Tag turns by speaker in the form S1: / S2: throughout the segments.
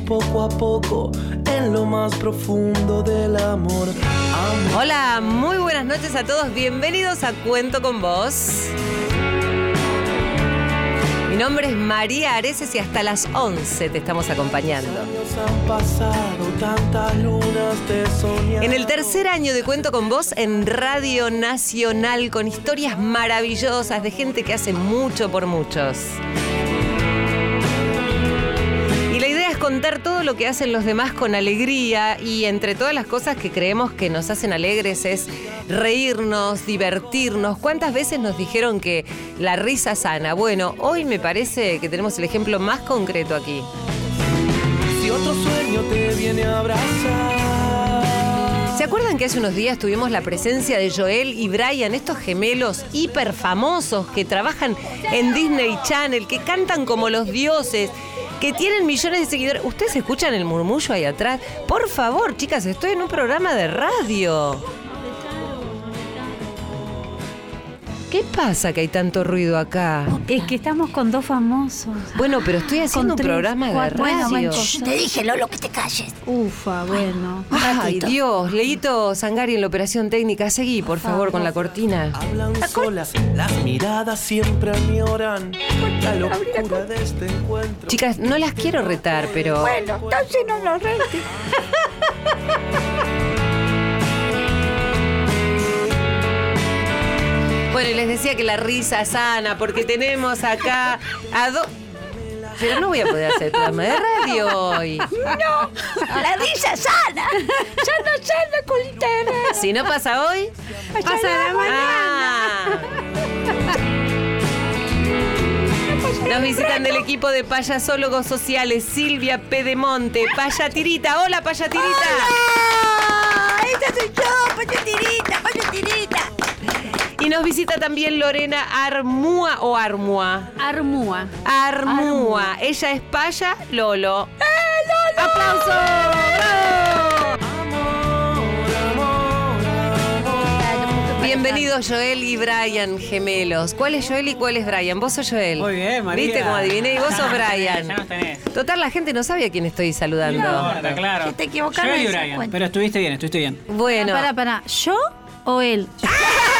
S1: poco a poco en lo más profundo del amor. Amor.
S2: Hola, muy buenas noches a todos. Bienvenidos a Cuento con Vos. Mi nombre es María Areces y hasta las 11 te estamos acompañando. En el tercer año de Cuento con Vos en Radio Nacional con historias maravillosas de gente que hace mucho por muchos. Contar todo lo que hacen los demás con alegría y entre todas las cosas que creemos que nos hacen alegres es reírnos, divertirnos. ¿Cuántas veces nos dijeron que la risa sana? Bueno, hoy me parece que tenemos el ejemplo más concreto aquí.
S1: Si otro sueño te viene a abrazar.
S2: ¿Se acuerdan que hace unos días tuvimos la presencia de Joel y Brian, estos gemelos hiper famosos que trabajan en Disney Channel, que cantan como los dioses, que tienen millones de seguidores? ¿Ustedes escuchan el murmullo ahí atrás? Por favor, chicas, estoy en un programa de radio. ¿Qué pasa que hay tanto ruido acá?
S3: Es que estamos con dos famosos.
S2: Bueno, pero estoy haciendo un
S3: tres,
S2: programa de
S3: cuatro.
S2: Radio.
S3: bueno,
S4: Te dije, Lolo, que te calles.
S3: Ufa, bueno.
S2: Ay, Dios, Leito Sangari en la operación técnica. Seguí, por favor, con la cortina.
S1: Hablan solas, las miradas siempre añoran la locura de este encuentro.
S2: Chicas, no las quiero retar, pero...
S4: Bueno, entonces no lo rete.
S2: Bueno, y les decía que la risa sana, porque tenemos acá a dos... Pero no voy a poder hacer programa de radio hoy.
S4: No, la risa sana. Sana, sana con internet.
S2: Si no pasa hoy...
S3: Pasa la
S2: Ah. Nos visitan del equipo de payasólogos sociales Silvia Pedemonte, Payatirita. Hola, Payatirita.
S4: ¡Ah! ¡Esta soy yo, payatirita, payatirita!
S2: Y nos visita también Lorena Armúa o Armua.
S3: Armúa.
S2: Armúa. Ella es Paya Lolo. ¡Eh, Lolo! ¡Aplauso! ¡Bravo! Bienvenidos Joel y Brian, gemelos. ¿Cuál es Joel y cuál es Brian? ¿Vos sos Joel?
S5: Muy bien, María.
S2: ¿Viste cómo adiviné? Y vos sos Brian.
S5: Ya nos tenés.
S2: Total, la gente no sabe a quién estoy saludando.
S5: No importa, claro.
S4: Que te equivocaron
S5: Yo y Brian. Pero estuviste bien, estuviste bien.
S2: Bueno,
S3: Para, para. ¿Yo o él?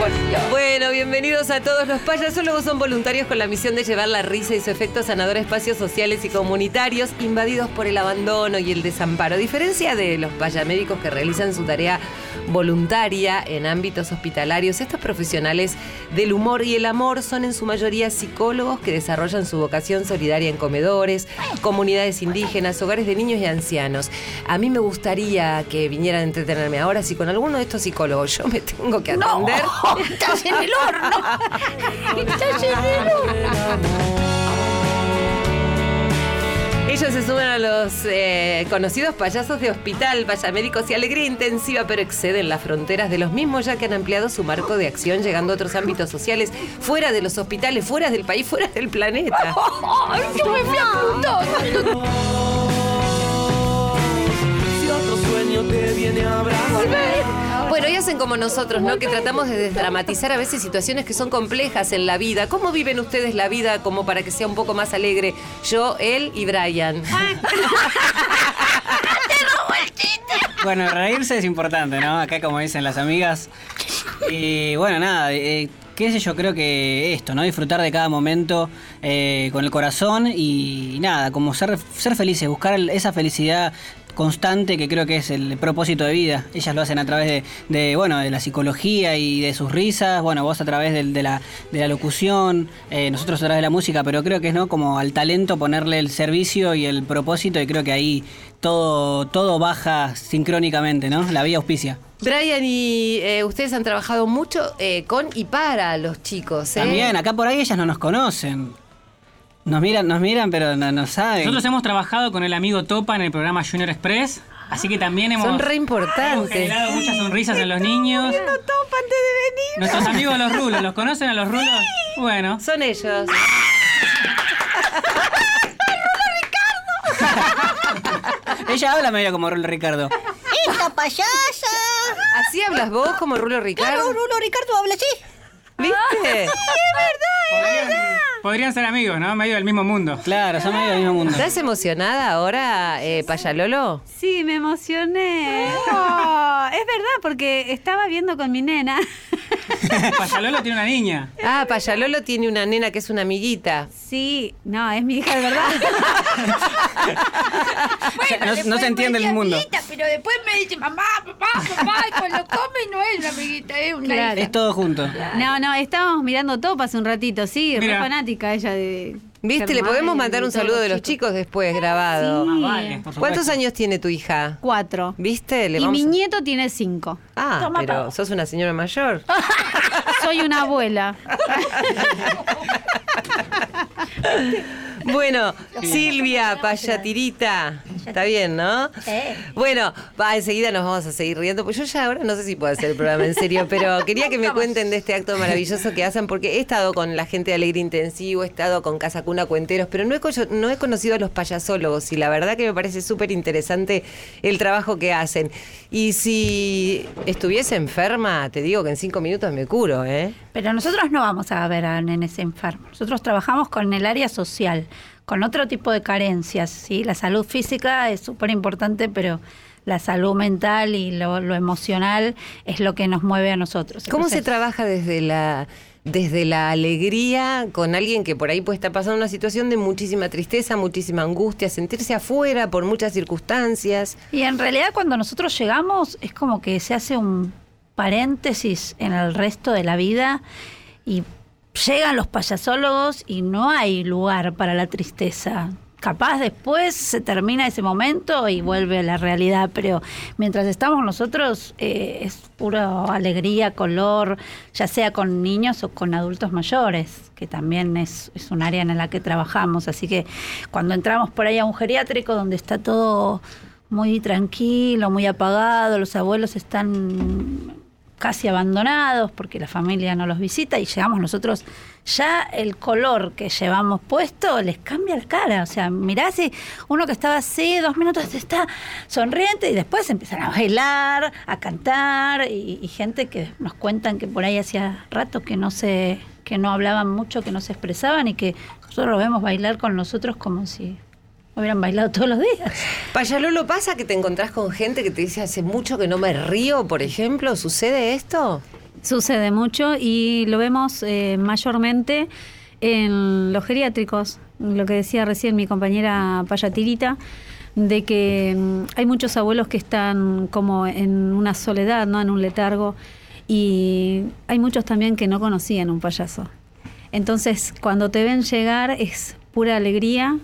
S4: Por Dios.
S2: Bueno, bienvenidos a todos. Los payasólogos son voluntarios con la misión de llevar la risa y su efecto sanador a espacios sociales y comunitarios invadidos por el abandono y el desamparo. A diferencia de los payamédicos que realizan su tarea voluntaria en ámbitos hospitalarios, estos profesionales del humor y el amor son en su mayoría psicólogos que desarrollan su vocación solidaria en comedores, comunidades indígenas, hogares de niños y ancianos. A mí me gustaría que vinieran a entretenerme ahora si con alguno de estos psicólogos yo me tengo que atender.
S4: No, estás en el horno. Estás en el horno.
S2: Ellos se suman a los eh, conocidos payasos de hospital, payamédicos y alegría intensiva, pero exceden las fronteras de los mismos ya que han ampliado su marco de acción llegando a otros ámbitos sociales, fuera de los hospitales, fuera del país, fuera del planeta.
S4: ¡Ay, yo me fui a Plutón!
S1: viene a abrazar.
S2: Bueno, y hacen como nosotros, ¿no? Que tratamos de desdramatizar a veces situaciones que son complejas en la vida. ¿Cómo viven ustedes la vida como para que sea un poco más alegre? Yo, él y Brian.
S5: Bueno, reírse es importante, ¿no? Acá como dicen las amigas. Y bueno, nada, eh, qué sé yo, creo que esto, ¿no? Disfrutar de cada momento eh, con el corazón y, nada, como ser, ser felices, buscar esa felicidad constante que creo que es el propósito de vida. Ellas lo hacen a través de, de, bueno, de la psicología y de sus risas, bueno, vos a través del- de, la, de la locución, eh, nosotros a través de la música, pero creo que es no como al talento ponerle el servicio y el propósito y creo que ahí todo, todo baja sincrónicamente, ¿no? La vía auspicia.
S2: Brian y eh, ustedes han trabajado mucho eh, con y para los chicos. ¿eh?
S5: También, acá por ahí ellas no nos conocen. Nos miran, nos miran, pero no, no saben.
S6: Nosotros hemos trabajado con el amigo Topa en el programa Junior Express.
S5: Así que también hemos,
S2: Son re
S5: hemos generado muchas sonrisas en los niños.
S3: topa antes de venir.
S5: Nuestros amigos los rulos, ¿los conocen a los rulos? Bueno,
S2: Son ellos.
S5: ella habla medio como Rulo Ricardo.
S4: ¡Esta payasa!
S2: ¿Así hablas vos como Rulo
S4: Claro,
S2: Ricardo?
S4: Rulo Ricardo habla así.
S2: ¿Viste?
S5: Podrían, podrían ser amigos, ¿no? Medio del mismo mundo. Claro, son medio del mismo mundo.
S2: ¿Estás emocionada ahora, eh, Payalolo?
S3: Sí, me emocioné. Oh, es verdad, porque estaba viendo con mi nena.
S5: Payalolo tiene una niña.
S2: Ah, Payalolo tiene una nena que es una amiguita.
S3: Sí, no, es mi hija de verdad.
S5: no, no
S4: después
S5: se entiende el mundo.
S4: amiguita, pero después me dice mamá, papá, papá, y cuando come no es una amiguita, es una
S3: Claro.
S5: Es todo junto.
S3: No, no, estábamos mirando top hace un ratito, sí, re
S5: Mira.
S3: fanática ella de.
S2: ¿Viste? Le podemos mandar un saludo de los
S3: chicos.
S2: chicos después grabado.
S3: Sí.
S5: Más vale.
S2: ¿Cuántos años tiene tu hija?
S3: Cuatro.
S2: ¿Viste? Le
S3: Y
S2: vamos
S3: mi
S2: a-
S3: nieto tiene cinco.
S2: Ah,
S4: Toma,
S2: pero sos una señora mayor.
S3: Soy una abuela.
S2: Bueno, Silvia, payatirita. Está bien, ¿no?
S4: Sí.
S2: Bueno, va, enseguida nos vamos a seguir riendo, pues yo ya ahora no sé si puedo hacer el programa en serio, pero quería que me cuenten de este acto maravilloso que hacen, porque he estado con la gente de Alegre Intensivo, he estado con Casa Cuna Cuenteros, pero no he, co- no he conocido a los payasólogos y la verdad que me parece súper interesante el trabajo que hacen. Y si estuviese enferma, te digo que en cinco minutos me curo, ¿eh?
S4: Pero nosotros no vamos a ver a nenes enfermos. Nosotros trabajamos con el área social, con otro tipo de carencias. ¿sí? La salud física es súper importante, pero la salud mental y lo, lo emocional es lo que nos mueve a nosotros.
S2: ¿Cómo se trabaja desde la desde la alegría con alguien que por ahí puede estar pasando una situación de muchísima tristeza, muchísima angustia, sentirse afuera por muchas circunstancias?
S4: Y en realidad cuando nosotros llegamos es como que se hace un paréntesis en el resto de la vida y llegan los payasólogos y no hay lugar para la tristeza. Capaz después se termina ese momento y vuelve a la realidad, pero mientras estamos nosotros eh, es pura alegría, color, ya sea con niños o con adultos mayores, que también es, es un área en la que trabajamos. Así que cuando entramos por ahí a un geriátrico donde está todo muy tranquilo, muy apagado, los abuelos están casi abandonados porque la familia no los visita y llegamos nosotros, ya el color que llevamos puesto les cambia la cara. O sea, mirá si uno que estaba así dos minutos está sonriente y después empiezan a bailar, a cantar y, y gente que nos cuentan que por ahí hacía rato que no se que no hablaban mucho, que no se expresaban y que nosotros los vemos bailar con nosotros como si hubieran bailado todos los días.
S2: Payalolo, ¿pasa que te encontrás con gente que te dice hace mucho que no me río, por ejemplo? ¿Sucede esto?
S3: Sucede mucho y lo vemos eh, mayormente en los geriátricos, lo que decía recién mi compañera Payatirita, de que mm, hay muchos abuelos que están como en una soledad, ¿no? en un letargo, y hay muchos también que no conocían un payaso. Entonces, cuando te ven llegar es pura alegría,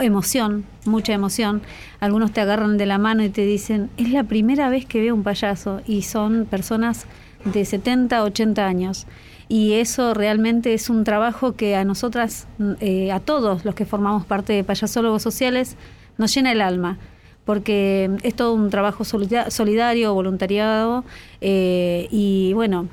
S3: emoción, mucha emoción. Algunos te agarran de la mano y te dicen, es la primera vez que veo un payaso y son personas de 70, 80 años. Y eso realmente es un trabajo que a nosotras, eh, a todos los que formamos parte de payasólogos sociales, nos llena el alma. Porque es todo un trabajo solida- solidario, voluntariado, eh, y bueno,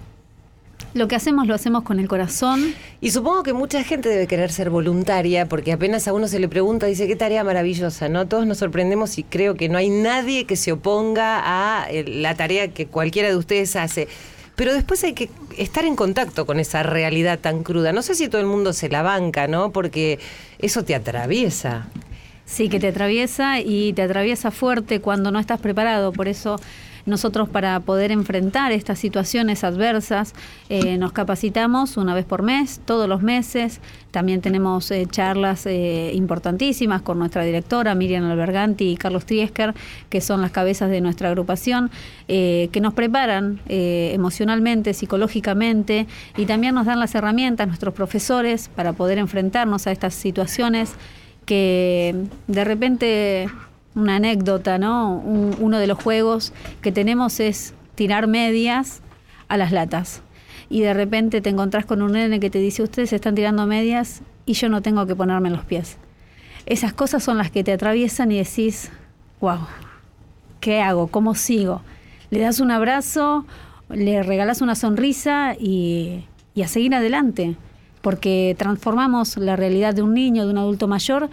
S3: lo que hacemos lo hacemos con el corazón.
S2: Y supongo que mucha gente debe querer ser voluntaria, porque apenas a uno se le pregunta, dice, qué tarea maravillosa, ¿no? Todos nos sorprendemos y creo que no hay nadie que se oponga a eh, la tarea que cualquiera de ustedes hace. Pero después hay que estar en contacto con esa realidad tan cruda. No sé si todo el mundo se la banca, ¿no? Porque eso te atraviesa.
S3: Sí, que te atraviesa y te atraviesa fuerte cuando no estás preparado. Por eso nosotros para poder enfrentar estas situaciones adversas eh, nos capacitamos una vez por mes, todos los meses. También tenemos eh, charlas eh, importantísimas con nuestra directora Miriam Alberganti y Carlos Triesker, que son las cabezas de nuestra agrupación, que nos preparan emocionalmente, psicológicamente y también nos dan las herramientas, nuestros profesores, para poder enfrentarnos a estas situaciones que de repente una anécdota, ¿no? Un- uno de los juegos que tenemos es tirar medias a las latas. Y de repente te encontrás con un nene que te dice, ustedes están tirando medias y yo no tengo que ponerme los pies. Esas cosas son las que te atraviesan y decís, wow, ¿qué hago? ¿Cómo sigo? Le das un abrazo, le regalas una sonrisa y, y a seguir adelante, porque transformamos la realidad de un niño, de un adulto mayor,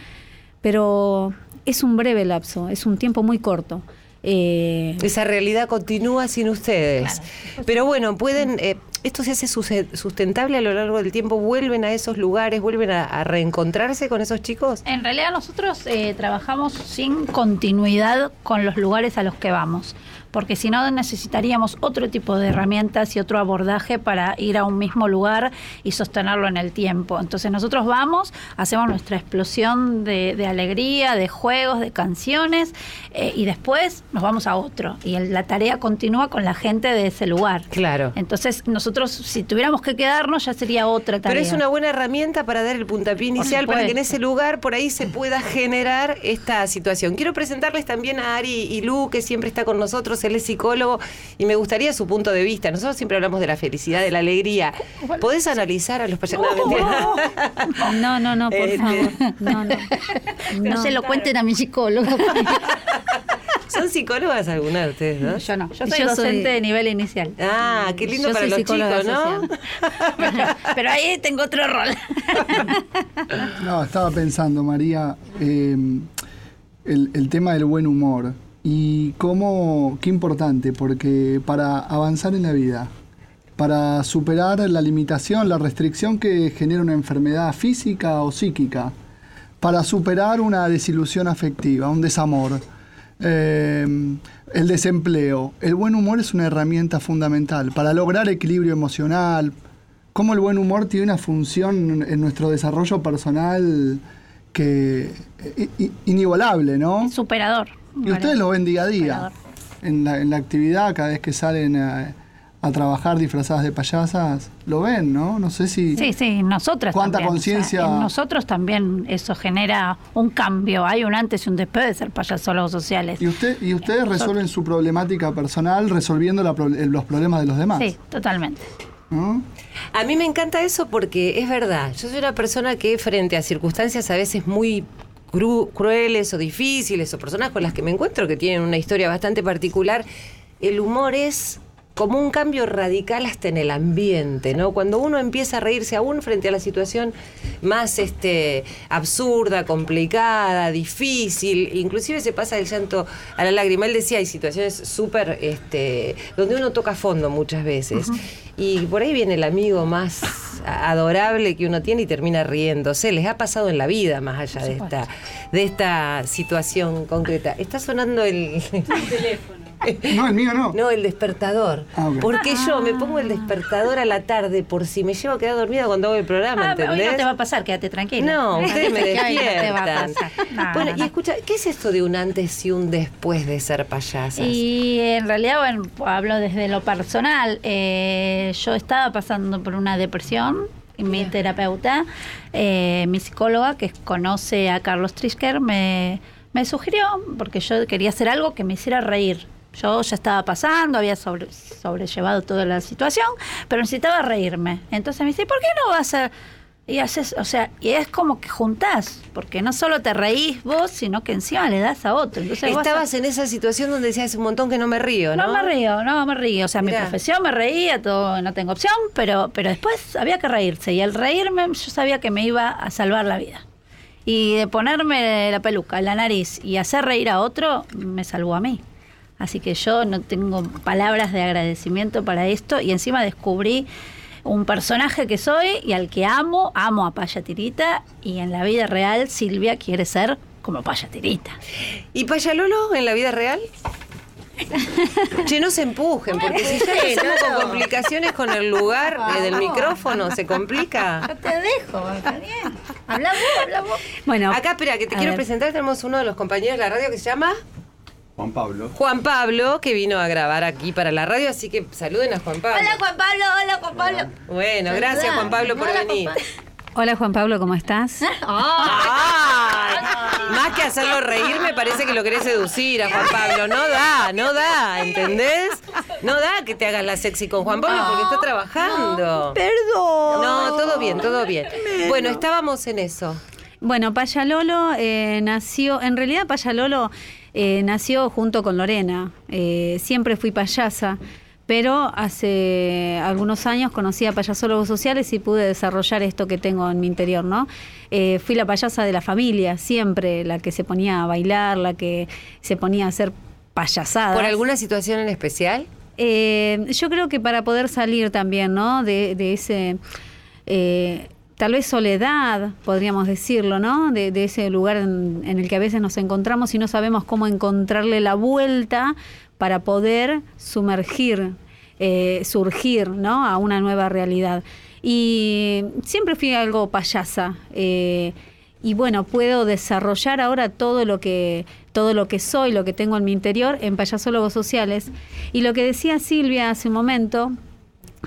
S3: pero es un breve lapso, es un tiempo muy corto. Eh,
S2: Esa realidad continúa sin ustedes. Pero bueno, pueden, eh, esto se hace sustentable a lo largo del tiempo, vuelven a esos lugares, vuelven a, a reencontrarse con esos chicos.
S4: En realidad nosotros eh, trabajamos sin continuidad con los lugares a los que vamos, porque si no necesitaríamos otro tipo de herramientas y otro abordaje para ir a un mismo lugar y sostenerlo en el tiempo. Entonces nosotros vamos, hacemos nuestra explosión de, de alegría, de juegos, de canciones eh, y después nos vamos a otro y el- la tarea continúa con la gente de ese lugar.
S2: Claro.
S4: Entonces nosotros si tuviéramos que quedarnos ya sería otra tarea.
S2: Pero es una buena herramienta para dar el puntapié inicial para que en ese lugar por ahí se pueda generar esta situación. Quiero presentarles también a Ari y Lu, que siempre está con nosotros, él es psicólogo y me gustaría su punto de vista. Nosotros siempre hablamos de la felicidad, de la alegría. ¿Podés analizar a los payasos? No,
S3: no, no, no, por
S2: Este.
S3: favor. No, no.
S4: No, se lo cuenten a mi psicóloga.
S2: ¿Son psicólogas alguna de ustedes dos?
S4: Yo no, yo soy
S3: Yo soy-
S4: docente de nivel inicial.
S2: Ah, qué lindo
S3: Yo
S2: para los chicos, ¿no?
S4: Pero ahí tengo otro rol.
S6: No, estaba pensando, María, eh, el, el tema del buen humor y cómo, qué importante, porque para avanzar en la vida, para superar la limitación, la restricción que genera una enfermedad física o psíquica, para superar una desilusión afectiva, un desamor, eh, el desempleo, el buen humor es una herramienta fundamental para lograr equilibrio emocional, cómo el buen humor tiene una función en nuestro desarrollo personal que inigualable, ¿no?
S4: Superador.
S6: Y ustedes lo ven día a día, en la, en la actividad, cada vez que salen a, a trabajar disfrazadas de payasas, lo ven, ¿no? No sé si...
S4: Sí, sí, nosotras
S6: ¿Cuánta
S4: también.
S6: conciencia?
S4: en nosotros también eso genera un cambio. Hay un antes y un después de ser payasólogos sociales.
S6: Y, usted, y ustedes resuelven su problemática personal resolviendo la pro- los problemas de los demás.
S4: Sí, totalmente.
S2: A mí me encanta eso porque es verdad. Yo soy una persona que frente a circunstancias a veces muy cru- crueles o difíciles o personas con las que me encuentro que tienen una historia bastante particular, el humor es como un cambio radical hasta en el ambiente, ¿no? Cuando uno empieza a reírse aún frente a la situación más este absurda, complicada, difícil, inclusive se pasa del llanto a la lágrima. Él decía, hay situaciones súper, este, donde uno toca fondo muchas veces. Y por ahí viene el amigo más adorable que uno tiene y termina riéndose. Les ha pasado en la vida más allá de esta, de esta situación concreta. Está sonando el teléfono.
S6: No, el mío no.
S2: No, el despertador.
S6: Ah.
S2: Porque yo me pongo el despertador a la tarde por si me llevo a quedar dormida cuando hago el programa,
S4: Ah, hoy
S2: ¿entendés?
S4: no te va a pasar, quédate tranquila.
S2: No, ustedes me
S4: Que hoy no te
S2: despiertan.
S4: va a pasar. No,
S2: bueno,
S4: no,
S2: y escucha, ¿qué es esto de un antes y un después de ser payasas?
S4: Y en realidad, bueno, hablo desde lo personal. Eh, yo estaba pasando por una depresión y mi terapeuta, eh, mi psicóloga, que conoce a Carlos Trisker, me, me sugirió, porque yo quería hacer algo que me hiciera reír. Yo ya estaba pasando, había sobre- sobrellevado toda la situación, pero necesitaba reírme. Entonces me dice, ¿por qué no vas a...? Y haces, o sea, y es como que juntás, porque no solo te reís vos, sino que encima le das a otro. Entonces
S2: Estabas en esa situación donde decías un montón que no me río, ¿no?
S4: no me río, no me río. O sea,
S2: Mirá.
S4: mi profesión me reía, todo, no tengo opción, pero, pero después había que reírse. Y al reírme yo sabía que me iba a salvar la vida. Y de ponerme la peluca, la nariz y hacer reír a otro, me salvó a mí. Así que yo no tengo palabras de agradecimiento para esto. Y encima descubrí un personaje que soy y al que amo, amo a Paya Tirita. Y en la vida real Silvia quiere ser como Paya Tirita.
S2: ¿Y Payalolo en la vida real? Che, no se empujen, porque si ya empezamos con complicaciones con el lugar eh, del micrófono, se complica.
S4: te dejo, está bien. Habla vos, habla vos.
S3: Bueno,
S2: Acá, espera, que te quiero
S3: ver.
S2: presentar. Tenemos uno de los compañeros de la radio que se llama
S7: Juan Pablo.
S2: Juan Pablo, que vino a grabar aquí para la radio, así que saluden a Juan Pablo.
S4: Hola Juan Pablo, hola Juan Pablo.
S2: Bueno, gracias Juan Pablo por
S4: Hola,
S2: venir.
S4: Juan
S3: Hola Juan Pablo, ¿cómo estás?
S2: Ay, más que hacerlo reír, me parece que lo querés seducir a Juan Pablo. No da, no da, ¿entendés? No da que te hagas la sexy con Juan Pablo porque está trabajando.
S4: Perdón.
S2: No, todo bien, todo bien. Bueno, estábamos en eso.
S3: Bueno, Payalolo eh, nació, en realidad Payalolo eh, nació junto con Lorena. Eh, siempre fui payasa, pero hace algunos años conocí a payasólogos sociales y pude desarrollar esto que tengo en mi interior, ¿no? Eh, fui la payasa de la familia, siempre, la que se ponía a bailar, la que se ponía a hacer payasadas.
S2: ¿Por alguna situación en especial?
S3: Yo creo que para poder salir también, ¿no? De, de ese, eh, tal vez soledad, podríamos decirlo, ¿no? De, ese lugar en, en el que a veces nos encontramos y no sabemos cómo encontrarle la vuelta para poder sumergir, eh, surgir, ¿no? A una nueva realidad. Y siempre fui algo payasa. eh, y bueno, puedo desarrollar ahora todo lo que todo lo que soy, lo que tengo en mi interior en payasólogos sociales. Y lo que decía Silvia hace un momento,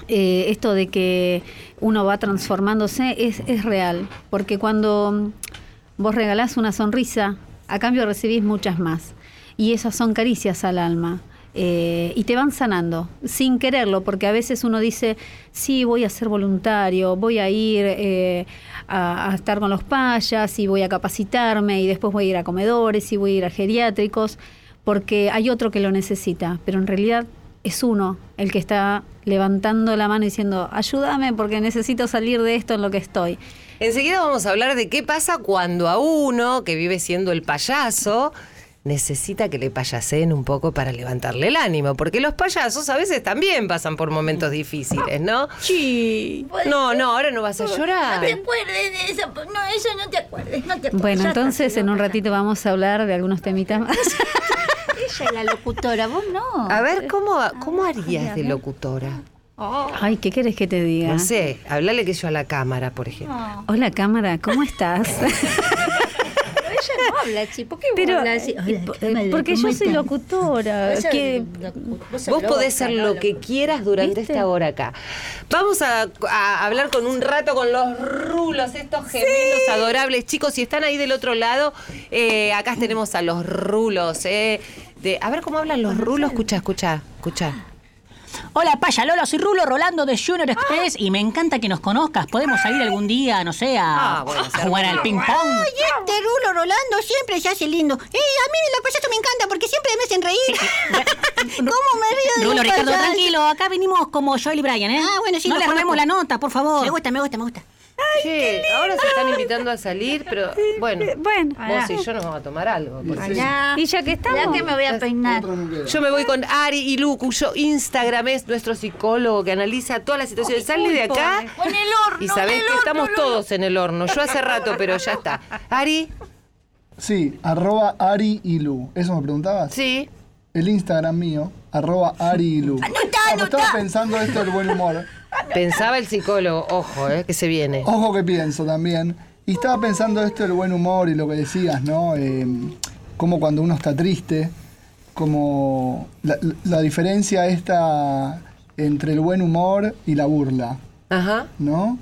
S3: eh, esto de que uno va transformándose es, es real, porque cuando vos regalás una sonrisa, a cambio recibís muchas más. Y esas son caricias al alma. eh, y te van sanando, sin quererlo, porque a veces uno dice, sí, voy a ser voluntario, voy a ir eh, a, a estar con los payas y voy a capacitarme y después voy a ir a comedores y voy a ir a geriátricos, porque hay otro que lo necesita, pero en realidad es uno el que está levantando la mano diciendo, ayúdame porque necesito salir de esto en lo que estoy.
S2: Enseguida vamos a hablar de qué pasa cuando a uno, que vive siendo el payaso, necesita que le payaseen un poco para levantarle el ánimo, porque los payasos a veces también pasan por momentos difíciles, ¿no?
S4: Sí.
S2: No, no, ahora no vas a llorar.
S4: No te acuerdes de eso. No, eso no te acuerdes. No te acuerdes.
S3: Bueno, entonces en un ratito vamos a hablar de algunos temitas más.
S4: Ella es la locutora, vos no.
S2: A ver, ¿cómo, cómo harías de locutora?
S3: Ay, ¿qué querés que te diga?
S2: No sé, hablale que yo a la cámara, por ejemplo.
S3: Hola cámara, ¿cómo estás?
S4: Pero ella no habla así. ¿Por qué
S3: Pero,
S4: hablas así?
S3: eh,
S4: Hola,
S3: po-
S4: cámara,
S3: porque
S4: ¿cómo
S3: yo soy locutora.
S4: Vos
S3: que-
S2: podés ser lo que quieras durante
S3: ¿Viste?
S2: esta hora acá. Vamos a, a hablar con un rato con los rulos, estos gemelos adorables. Chicos, si están ahí del otro lado, eh, acá tenemos a los rulos. eh, de, a ver cómo hablan los rulos. Escucha, escucha, escucha.
S7: Hola, Paya Lola, soy Rulo Rolando de Junior Express y me encanta que nos conozcas. Podemos salir algún día, no sé, a,
S2: Ah, bueno,
S7: a jugar al ping-pong.
S8: Ay, este Rulo Rolando siempre se hace lindo. Eh, a mí los payasos me encanta porque siempre me hacen reír. ¿Cómo me río de
S7: Rulo,
S8: los
S7: Ricardo,
S8: payasos?
S7: tranquilo, acá venimos como Joel y Brian, ¿eh?
S8: Ah, bueno, sí,
S7: No le
S8: conozco.
S7: robemos la nota, por favor.
S8: Me gusta, me gusta, me gusta.
S2: Che, ahora se están invitando a salir, pero bueno,
S3: Bueno,
S2: vos y yo nos vamos a tomar algo. porque-
S4: Allá.
S3: y ya que estamos.
S4: Ya que me voy a peinar.
S2: Yo me voy con Ari y Lu, cuyo Instagram es nuestro psicólogo que analiza todas las situaciones. Sale de acá
S4: O en el horno.
S2: y sabés
S4: en el
S2: que
S4: horno,
S2: estamos
S4: Lolo.
S2: todos en el horno. Yo hace rato, pero ya está. Ari,
S6: Sí, arroba Ari y Lu. ¿Eso me preguntabas?
S2: sí.
S6: El Instagram mío, arroba Ari y Lu. Ah, pues estaba pensando esto del buen humor.
S2: Pensaba el psicólogo, ojo, eh, que se viene.
S6: Ojo que pienso también. Y estaba pensando esto del buen humor y lo que decías, ¿no? Eh, como cuando uno está triste, como la, la diferencia esta entre el buen humor y la burla,
S2: Ajá.
S6: ¿no?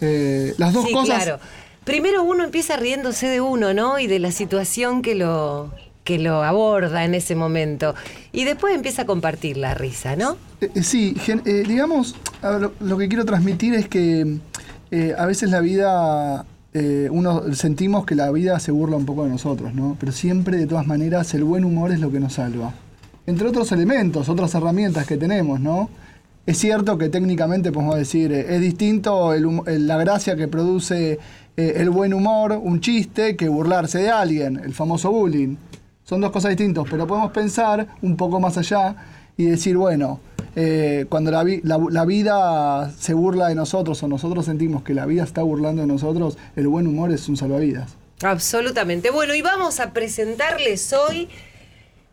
S6: Eh, las dos
S2: sí,
S6: cosas.
S2: claro. Primero uno empieza riéndose de uno, ¿no? Y de la situación que lo que lo aborda en ese momento. Y después empieza a compartir la risa, ¿no?
S6: Eh, eh, sí, eh, digamos, lo, que quiero transmitir es que a veces la vida, uno sentimos que la vida se burla un poco de nosotros, ¿no? Pero siempre, de todas maneras, el buen humor es lo que nos salva. Entre otros elementos, otras herramientas que tenemos, ¿no? Es cierto que técnicamente podemos decir, es distinto la gracia que produce el buen humor, un chiste, que burlarse de alguien, el famoso bullying. Son dos cosas distintas, pero podemos pensar un poco más allá y decir, bueno, eh, cuando la, vi- la- la vida se burla de nosotros o nosotros sentimos que la vida está burlando de nosotros, el buen humor es un salvavidas.
S2: Absolutamente. Bueno, y vamos a presentarles hoy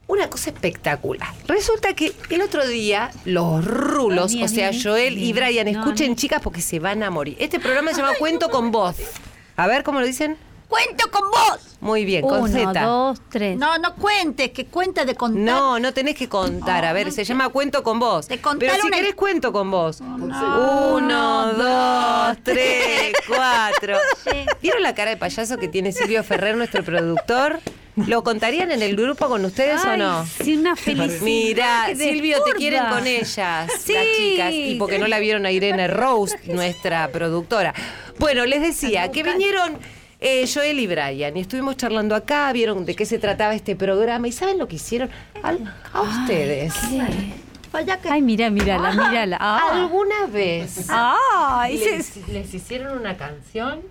S2: una cosa espectacular. Resulta que el otro día los rulos,
S3: Bien,
S2: o sea,
S3: bien,
S2: Joel y. Brian,
S3: No,
S2: escuchen
S3: no.
S2: chicas porque se van a morir. Este programa se llama Cuento con Voz. A ver, ¿cómo lo dicen?
S8: ¡Cuento con vos!
S2: Muy bien, con
S3: Uno,
S2: Z.
S3: dos, tres.
S4: No, no cuentes, que cuenta de contar.
S2: No, no tenés que contar. A ver, se llama Cuento con vos.
S8: De contar
S2: Pero si
S8: una-
S2: querés cuento con vos. Uno, dos, tres, cuatro. ¿Vieron la cara de payaso que tiene Silvio Ferrer, nuestro productor? ¿Lo contarían en el grupo con ustedes o no?
S3: Sí, una felicidad.
S2: Mira, Silvio, te quieren con ellas,
S3: Sí.
S2: las chicas, y porque no la vieron a Irene Rose, nuestra productora. Bueno, les decía que vinieron eh, Joel y Brian. Y estuvimos charlando acá, vieron de qué se trataba este programa. ¿Y saben lo que hicieron? Al- a ustedes.
S8: Vaya que-
S3: Ay, mira, mírala, mírala. Ah.
S2: ¿Alguna vez
S3: Ah,
S2: les hicieron una canción?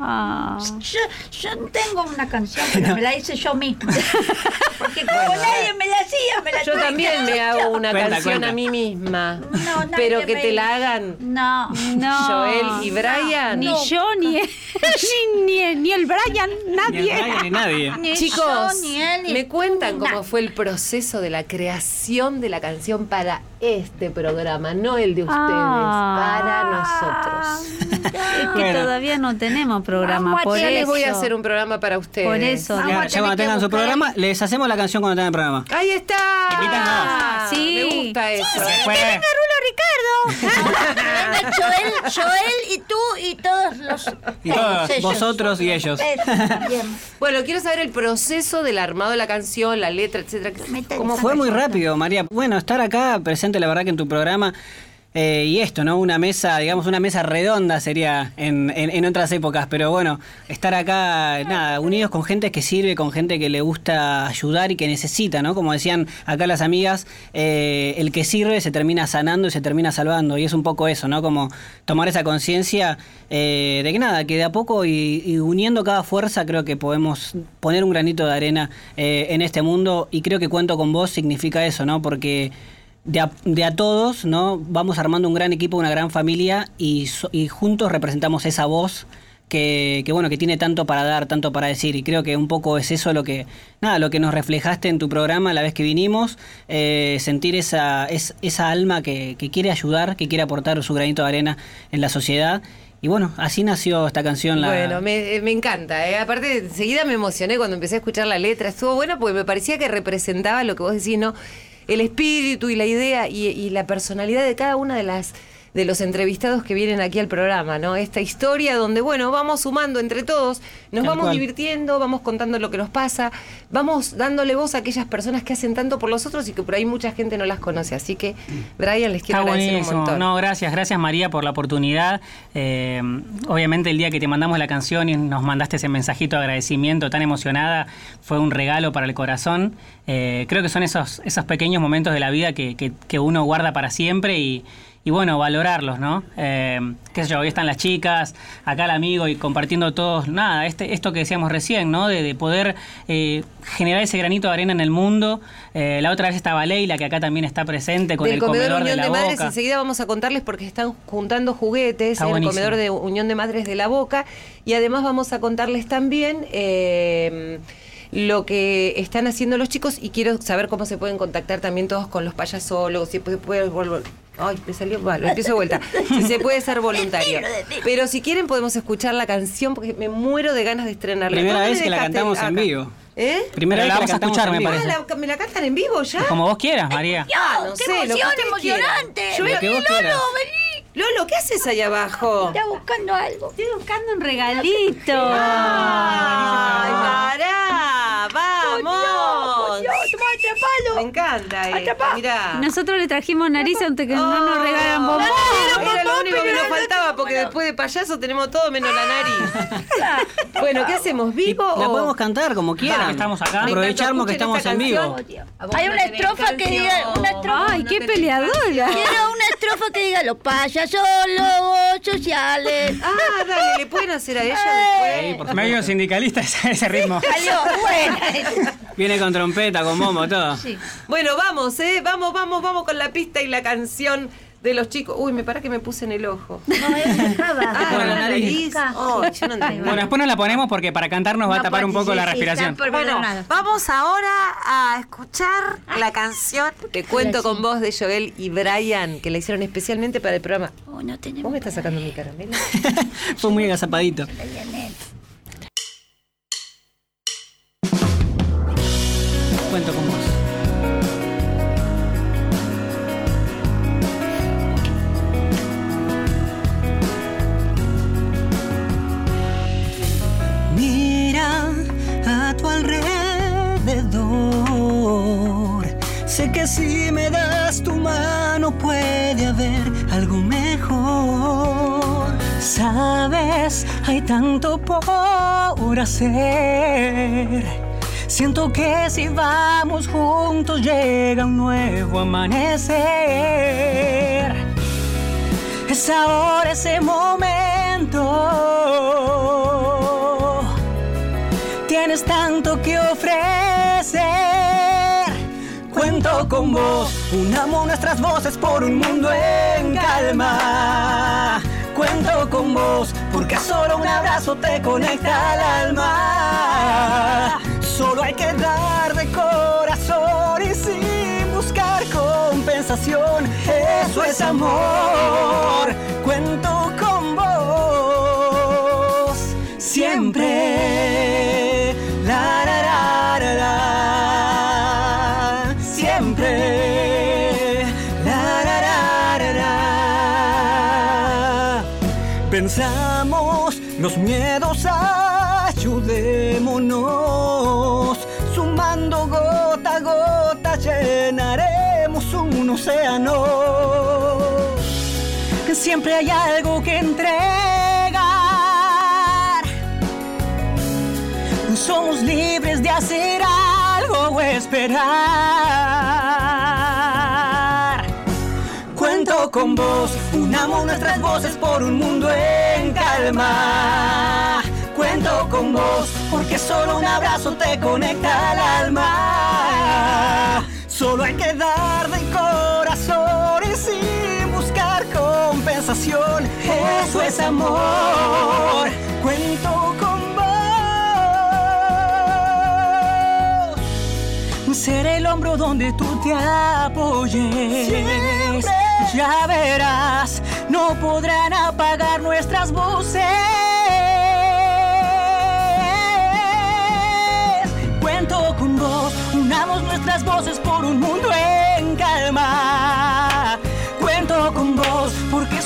S3: ah.
S4: Yo, yo tengo una canción, pero me la hice yo misma. Porque como nadie me la hacía, me la
S2: Yo
S4: tuve
S2: también me hago una
S5: Cuenta,
S2: canción
S5: cuenta.
S2: a mí misma.
S4: No, nadie
S2: pero que
S4: me-
S2: te la hagan
S4: No.
S3: No.
S2: Joel y Brian.
S3: Ni yo, ni, ni, ni, ni el Brian,
S5: Ni el
S3: nadie.
S5: Brian ni nadie.
S4: Ni
S2: Chicos,
S4: yo, ni él, ni
S2: ¿me cuentan
S4: ni
S2: cómo
S4: nadie.
S2: fue el proceso de la creación de la canción para este programa? No el de ustedes,
S3: Ah.
S2: para nosotros.
S3: Es que
S5: Bueno.
S3: todavía no tenemos programa,
S4: Vamos a
S3: por
S2: Yo les
S3: eso.
S2: voy a hacer un programa para ustedes.
S3: Por eso.
S5: Ya,
S4: a
S5: ya
S4: tener
S5: cuando tengan su programa, les hacemos la canción cuando tengan el programa.
S2: Ahí está.
S3: Sí.
S2: Me gusta eso. ¿eh?
S7: Después,
S4: Venga, Joel, Joel y tú y todos los.
S5: Y todos,
S4: ellos.
S5: vosotros y ellos.
S4: Eso, bien.
S2: Bueno, quiero saber el proceso del armado de la canción, la letra, etcétera. ¿Cómo
S5: Fue muy rápido, María. Bueno, estar acá presente, la verdad que en tu programa. Eh, y esto, ¿no? Una mesa, digamos, una mesa redonda sería en, en- en otras épocas. Pero bueno, estar acá, nada, unidos con gente que sirve, con gente que le gusta ayudar y que necesita, ¿no? Como decían acá las amigas, eh, el que sirve se termina sanando y se termina salvando. Y es un poco eso, ¿no? Como tomar esa conciencia eh, de que nada, que de a poco y, y uniendo cada fuerza creo que podemos poner un granito de arena eh, en este mundo. Y creo que cuento con vos significa eso, ¿no? Porque de a, de a todos, ¿no? Vamos armando un gran equipo, una gran familia y, y juntos representamos esa voz que, que, bueno, que tiene tanto para dar, tanto para decir. Y creo que un poco es eso lo que, nada, lo que nos reflejaste en tu programa la vez que vinimos, eh, sentir esa, es, esa alma que, que quiere ayudar, que quiere aportar su granito de arena en la sociedad. Y bueno, así nació esta canción. La,
S2: Bueno, me, eh, me encanta. ¿eh? Aparte, enseguida me emocioné cuando empecé a escuchar la letra. Estuvo buena porque me parecía que representaba lo que vos decís, ¿no? El espíritu y la idea y, y la personalidad de cada una de las de los entrevistados que vienen aquí al programa, ¿no? Esta historia donde, bueno, vamos sumando entre todos, nos
S5: Tal
S2: vamos
S5: cual.
S2: divirtiendo, vamos contando lo que nos pasa, vamos dándole voz a aquellas personas que hacen tanto por los otros y que por ahí mucha gente no las conoce. Así que, Brian, les quiero
S7: Está
S2: agradecer un
S7: buenísimo.
S2: montón.
S7: No, gracias, gracias María por la oportunidad. Eh, obviamente el día que te mandamos la canción y nos mandaste ese mensajito de agradecimiento tan emocionada, fue un regalo para el corazón. Eh, creo que son esos, esos pequeños momentos de la vida que, que- que uno guarda para siempre y, y bueno, valorarlos, ¿no? Eh, qué sé yo, hoy están las chicas, acá el amigo y compartiendo todos, nada, este, esto que decíamos recién, ¿no? De, de poder eh, generar ese granito de arena en el mundo. Eh, la otra vez estaba Leila, que acá también está presente con
S2: del
S7: el
S2: comedor,
S7: comedor,
S2: Unión
S7: de
S2: de,
S7: la
S2: Madres.
S7: Boca.
S2: Enseguida vamos a contarles porque están juntando juguetes
S7: Está
S2: en el comedor de Unión de Madres de la Boca. Y además vamos a contarles también eh, lo que están haciendo los chicos. Y quiero saber cómo se pueden contactar también todos con los payasólogos. Si puede, puede volver- Ay, me salió mal, empiezo de vuelta. Si se puede ser voluntario. Pero si quieren podemos escuchar la canción porque me muero de ganas de estrenarla.
S5: Primera
S2: ¿Dónde
S5: vez que la cantamos en vivo.
S2: ¿Eh?
S5: Primera
S7: Pero la
S5: vez que
S7: vamos a escuchar, me parece.
S2: Ah, la- ¿Me la cantan en vivo ya?
S7: Como vos quieras, María.
S2: Ah, no
S4: ¡Qué
S2: sé, que
S4: emoción emocionante!
S2: Yo
S5: Lo que vos quieras.
S4: vení!
S2: Lolo, ¿qué haces ahí abajo?
S4: Está buscando algo.
S3: Estoy buscando un regalito.
S2: ¡Ay, pará! ¡Vamos! Me encanta
S4: Atrapá.
S2: mirá.
S3: Nosotros le trajimos nariz antes que no nos
S2: Oh,
S3: regalan bombón.
S2: Era lo único que nos faltaba porque después de payaso tenemos todo menos la nariz. Bueno, ¿qué hacemos? ¿Vivo
S5: La
S2: o...?
S5: podemos cantar como quieran.
S7: estamos acá.
S5: Aprovechamos que estamos
S2: esta
S5: en vivo.
S4: Hay
S2: no
S4: una estrofa que diga-
S2: canción.
S4: una estrofa-
S3: Ay,
S2: No
S3: qué peleadora.
S4: Quiero una estrofa que diga los payasólogos sociales.
S2: Ah, dale, ¿le pueden hacer a ella después?
S7: Medio sindicalista ese, ese ritmo.
S4: Salió, bueno.
S5: Viene con trompeta, con bombo, todo.
S2: Bueno, vamos, ¿eh? Vamos, vamos, vamos con la pista y la canción de los chicos. Uy, me para que me puse en el ojo.
S4: No, es acaba.
S2: Ah,
S5: Bueno,
S2: la nariz. Oh, yo no.
S7: Bueno, después nos la ponemos porque para cantar nos va a
S4: No,
S7: tapar un poco
S4: sí,
S7: la respiración.
S2: Bueno, vamos ahora a escuchar la canción Te cuento con voz de Joel y Brian, que la hicieron especialmente para el programa.
S4: Oh, no
S2: ¿Vos
S4: tenemos.
S2: me estás sacando mi caramelo?
S5: Fue muy agazapadito. Cuento con vos. Mira a tu alrededor. Sé que si me das tu mano puede haber algo mejor. Sabes, hay tanto por hacer. Siento que si vamos juntos llega un nuevo amanecer. Es ahora ese momento. Tienes tanto que ofrecer. Cuento con vos, unamos nuestras voces por un mundo en calma. Cuento con vos, porque solo un abrazo te conecta al alma. Solo hay que dar de corazón y sin buscar compensación. Eso es amor. Cuento con vos siempre. La, la, la, la. Siempre. La, la. Pensamos los miedos, ayudémonos. Siempre hay algo que entregar. Somos libres de hacer algo o esperar. Cuento con vos, unamos nuestras voces por un mundo en calma. Cuento con vos, porque solo un abrazo te conecta al alma. Solo hay que dar de Eso es amor. Cuento con vos. Ser el hombro donde tú te apoyes. Ya verás, no podrán apagar nuestras voces. Cuento con vos, unamos nuestras voces por un mundo en calma. Cuento con vos, porque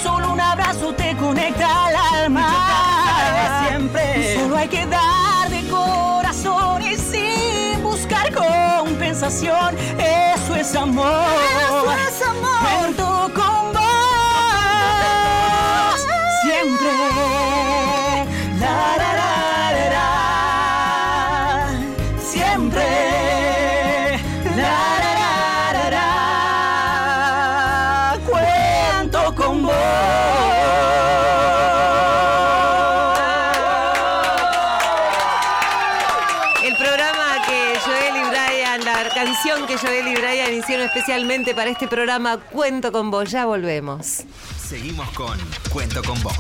S5: compensación. Eso es amor.
S2: Hicieron especialmente para este programa, Cuento con vos, ya volvemos.
S9: Seguimos con Cuento con vos.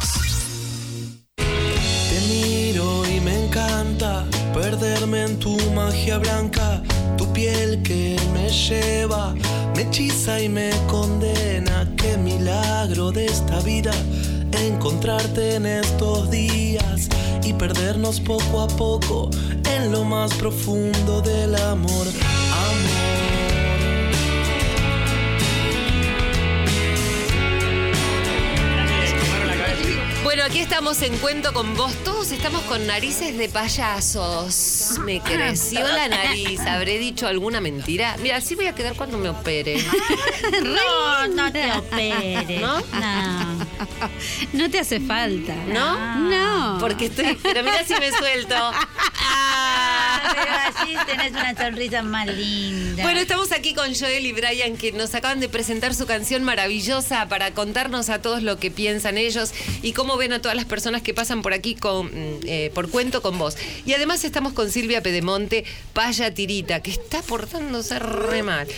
S1: Te miro y me encanta perderme en tu magia blanca, tu piel que me lleva, me hechiza y me condena. Qué milagro de esta vida encontrarte en estos días y perdernos poco a poco en lo más profundo del amor. Amor.
S2: Bueno, aquí estamos en Cuento con vos. Todos estamos con narices de payasos. Me creció la nariz. ¿Habré dicho alguna mentira? Mira, así voy a quedar cuando me opere.
S4: No, no te operes.
S2: ¿No?
S4: No.
S3: No te hace falta.
S2: ¿No?
S3: No.
S2: Porque estoy. Pero mira si me suelto.
S4: Ah, pero así tenés una sonrisa más linda.
S2: Bueno, estamos aquí con Joel y Brian que nos acaban de presentar su canción maravillosa para contarnos a todos lo que piensan ellos y cómo ven a todas las personas que pasan por aquí con, mm, eh, por cuento con vos. Y además estamos con Silvia Pedemonte, Paya Tirita, que está portándose re mal.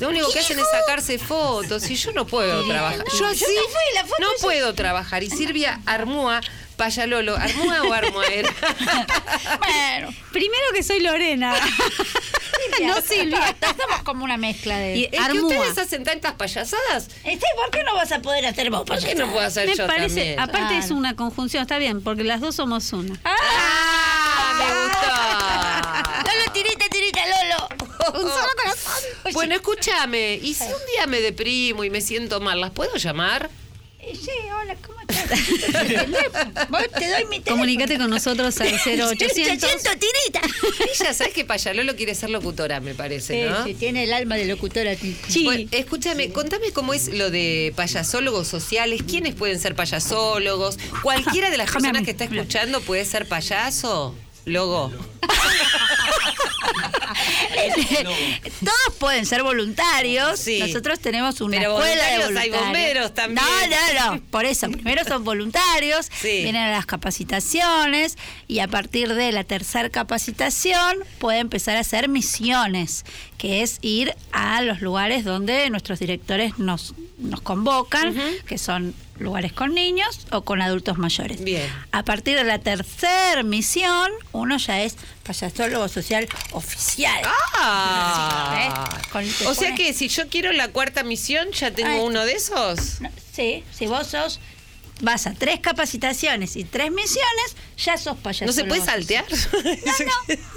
S2: Lo único que hacen es sacarse fotos y yo no puedo trabajar. Yo así
S4: no fui, la foto
S2: no puedo trabajar. Y Silvia Armúa, Paya Lolo, ¿Armúa o Armua era?
S4: Bueno,
S3: Primero que soy Lorena. no Silvia.
S4: Somos como una mezcla de.
S3: Y-
S2: Es que
S3: Armúa.
S2: ustedes hacen tantas payasadas.
S4: Este, ¿Por qué no vas a poder hacer vos?
S2: ¿Por qué no puedo hacer
S3: Me
S2: yo
S3: parece,
S2: también?
S3: aparte es una conjunción, está bien, porque las dos somos una.
S2: ¡Ah! Me gustó.
S4: Lolo, tirita, tirita, Lolo.
S8: Un solo corazón.
S2: Bueno, escúchame, y si un día me deprimo y me siento mal, ¿las puedo llamar?
S4: Eh, Sí, hola, ¿cómo estás? Vos te doy mi teléfono.
S3: Comunicate con nosotros al 0800.
S8: 800 tirita.
S2: Ella, ¿sabes que Payalolo quiere ser locutora, me parece, ¿no?
S8: Sí, tiene el alma de locutora. Sí.
S2: Bueno, escúchame, contame cómo es lo de payasólogos sociales. ¿Quiénes pueden ser payasólogos? ¿Cualquiera de las personas que está escuchando puede ser payaso? Logo.
S4: Todos pueden ser voluntarios.
S2: Sí.
S4: Nosotros tenemos una
S2: Pero
S4: escuela de
S2: voluntarios hay bomberos también.
S4: No, no, no. Por eso, primero son voluntarios,
S2: Sí.
S4: vienen a las capacitaciones y a partir de la tercera capacitación puede empezar a hacer misiones, que es ir a los lugares donde nuestros directores nos, nos convocan, que son lugares con niños o con adultos mayores.
S2: Bien.
S4: A partir de la tercera misión, uno ya es payasólogo social oficial.
S2: Ah.
S4: ¿Eh? Con-
S2: O sea que si yo quiero la cuarta misión, ya tengo
S4: Ay.
S2: uno de esos.
S4: No, Sí, si vos sos, vas a tres capacitaciones y tres misiones, ya sos payasólogo.
S2: ¿No se puede saltear?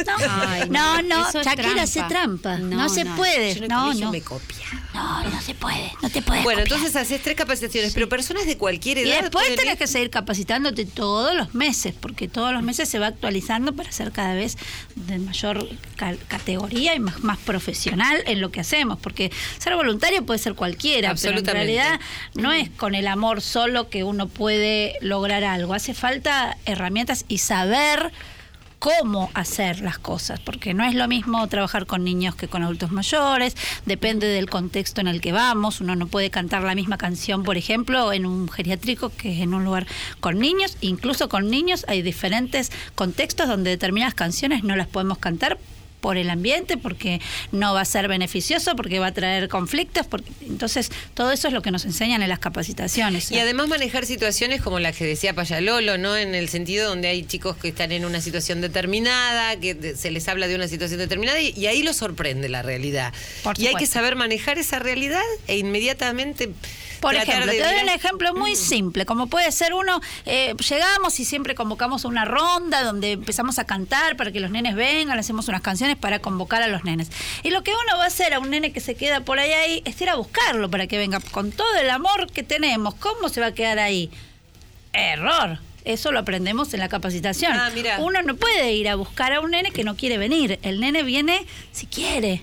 S4: No, no,
S3: Ay,
S4: no,
S3: no,
S4: no,
S3: es
S4: Shakira
S3: trampa.
S4: hace trampa. No,
S3: No,
S4: se
S3: no.
S4: puede.
S2: Yo
S4: No, no.
S2: me copia.
S4: No, no se puede. No te puedes.
S2: Bueno,
S4: copiar.
S2: entonces haces tres capacitaciones, pero personas de cualquier
S4: Y
S2: edad.
S4: después
S2: pueden
S4: tenés
S2: ir?
S4: que seguir capacitándote todos los meses, porque todos los meses se va actualizando para ser cada vez de mayor ca- categoría y más, más profesional en lo que hacemos, porque ser voluntario puede ser cualquiera, pero en
S2: Absolutamente.
S4: realidad no es con el amor solo que uno puede lograr algo, hace falta herramientas y saber cómo hacer las cosas, porque no es lo mismo trabajar con niños que con adultos mayores, depende del contexto en el que vamos, uno no puede cantar la misma canción, por ejemplo, en un geriátrico que en un lugar con niños, incluso con niños hay diferentes contextos donde determinadas canciones no las podemos cantar por el ambiente, porque no va a ser beneficioso, porque va a traer conflictos, porque entonces todo eso es lo que nos enseñan en las capacitaciones.
S2: Y además manejar situaciones como las que decía Payalolo, ¿no? En el sentido donde hay chicos que están en una situación determinada, que se les habla de una situación determinada y, y ahí los sorprende la realidad. Y hay que saber manejar esa realidad e inmediatamente
S4: Por ejemplo, te doy un ejemplo muy simple, como puede ser uno, eh, llegamos y siempre convocamos a una ronda donde empezamos a cantar para que los nenes vengan, hacemos unas canciones para convocar a los nenes. Y lo que uno va a hacer a un nene que se queda por ahí, ahí es ir a buscarlo para que venga con todo el amor que tenemos. ¿Cómo se va a quedar ahí? Error. Eso lo aprendemos en la capacitación.
S2: Ah, mira.
S4: Uno no puede ir a buscar a un nene que no quiere venir. El nene viene si quiere.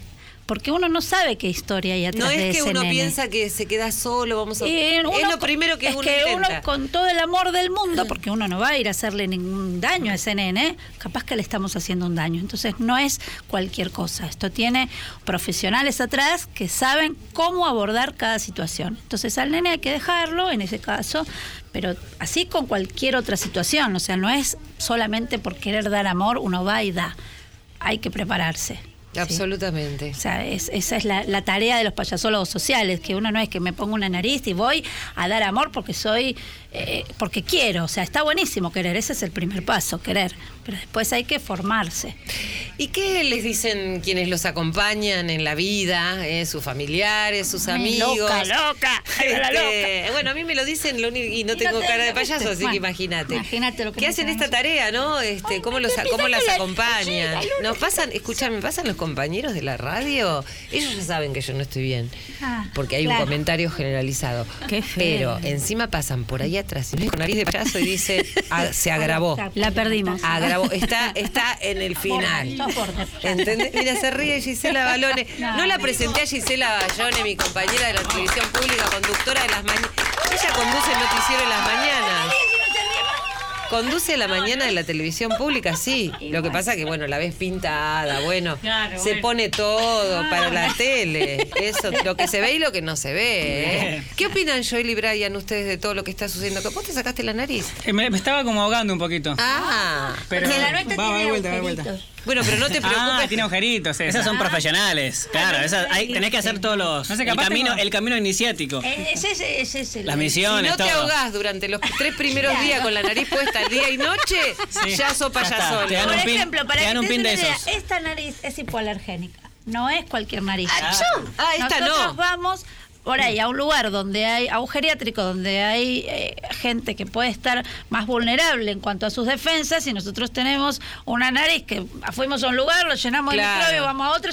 S4: Porque uno no sabe qué historia hay atrás
S2: No
S4: de
S2: es que
S4: ese
S2: uno
S4: nene.
S2: piensa que se queda solo, vamos a... Es
S4: uno
S2: lo
S4: con-
S2: primero que
S4: es
S2: uno
S4: que
S2: intenta.
S4: uno con todo el amor del mundo, porque uno no va a ir a hacerle ningún daño a ese nene, capaz que le estamos haciendo un daño. Entonces no es cualquier cosa. Esto tiene profesionales atrás que saben cómo abordar cada situación. Entonces al nene hay que dejarlo, en ese caso, pero así con cualquier otra situación. O sea, no es solamente por querer dar amor, uno va y da. Hay que prepararse. ¿Sí?
S2: Absolutamente.
S4: O sea, es- esa es la, la tarea de los payasólogos sociales, que uno no es que me ponga una nariz y voy a dar amor porque soy, eh, porque quiero. O sea, está buenísimo querer, ese es el primer paso, querer. Pero después hay que formarse.
S2: ¿Y qué les dicen quienes los acompañan en la vida? eh, sus familiares, sus
S4: Ay,
S2: amigos.
S4: loca, loca, ay, la
S2: Este, Bueno, a mí me lo dicen lo único- y no
S4: Y no
S2: tengo
S4: te-
S2: cara de payaso, así
S4: bueno,
S2: que imagínate.
S4: imagínate lo que
S2: ¿Qué hacen esta tarea, no? Este, ¿Cómo, los, cómo las
S4: la-
S2: acompañan?
S4: La
S2: Nos pasan, escúchame, pasan los compañeros de la radio. Ellos ya saben que yo no estoy bien,
S4: Ah,
S2: porque hay
S4: claro.
S2: un comentario generalizado.
S3: Qué feo.
S2: Pero encima pasan por ahí atrás y me con nariz de payaso y dice, "Ah, se agravó.
S3: La perdimos.
S2: Agravó, está, está en el final. ¿Entendés? Mira, se ríe Gisela Balone. No la presenté a Gisela Ballone, mi compañera de la televisión pública, conductora de las mañanas. Ella conduce el noticiero de las mañanas. Conduce a la mañana de la televisión pública, sí. Lo que pasa que, bueno, la ves pintada, bueno,
S7: Claro,
S2: se
S7: bueno.
S2: pone todo para la tele. Eso, lo que se ve y lo que no se ve. ¿eh? ¿Qué opinan, Joel y Brian, ustedes de todo lo que está sucediendo? ¿Que vos te sacaste la nariz?
S7: Eh, Me, me estaba como ahogando un poquito.
S2: Ah,
S7: pero
S8: Porque la nuestra
S7: va, va de vuelta, va de vuelta.
S2: bueno, pero no te
S7: Ah,
S2: preocupes.
S7: tiene agujeritos. esa.
S5: Esas son profesionales, claro. Esas, hay, tenés que hacer todos los.
S7: No sé,
S5: el, camino,
S7: tengo-
S5: el camino iniciático.
S4: Eh, Ese, ese, ese es el.
S5: Las
S2: Si
S5: misiones,
S2: no te ahogás durante los tres primeros días con la nariz puesta día y noche,
S5: Sí,
S2: ya
S5: ya te dan
S4: Por
S5: un pin-
S4: ejemplo, para
S5: te
S4: que
S5: un
S4: te des
S5: pin de
S4: una idea,
S5: esos.
S4: esta nariz es hipoalergénica. No es cualquier nariz.
S2: Ah, esta
S4: Nosotros
S2: no.
S4: vamos por ahí a un lugar donde hay, a un geriátrico donde hay eh, gente que puede estar más vulnerable en cuanto a sus defensas y nosotros tenemos una nariz que fuimos a un lugar, lo llenamos
S2: Claro.
S4: de microbio, vamos a otro.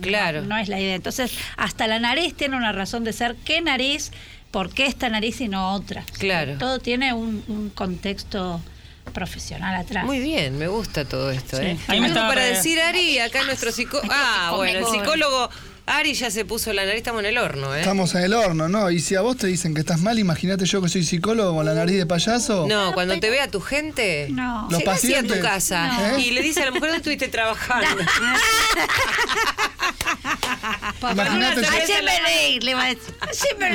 S2: Claro.
S4: No es la idea. Entonces, hasta la nariz tiene una razón de ser. ¿Qué nariz? Por qué esta nariz y no otra.
S2: Claro.
S4: Todo tiene un, un contexto profesional atrás.
S2: Muy bien, me gusta todo esto,
S7: Sí.
S2: ¿eh?
S7: Ahí me
S2: Algo
S7: estaba
S2: para
S7: para-
S2: decir, Ari, acá nuestro psicólogo. Ah, bueno, el psicólogo Ari ya se puso la nariz, estamos en el horno, ¿eh?
S6: Estamos en el horno, ¿no? Y si a vos te dicen que estás mal, imagínate yo que soy psicólogo con la nariz de payaso.
S2: No, cuando te vea tu gente,
S4: No.
S6: Los
S2: llegás así a tu
S6: pacientes.
S2: casa
S6: No.
S2: y le dice a la mujer dónde estuviste trabajando.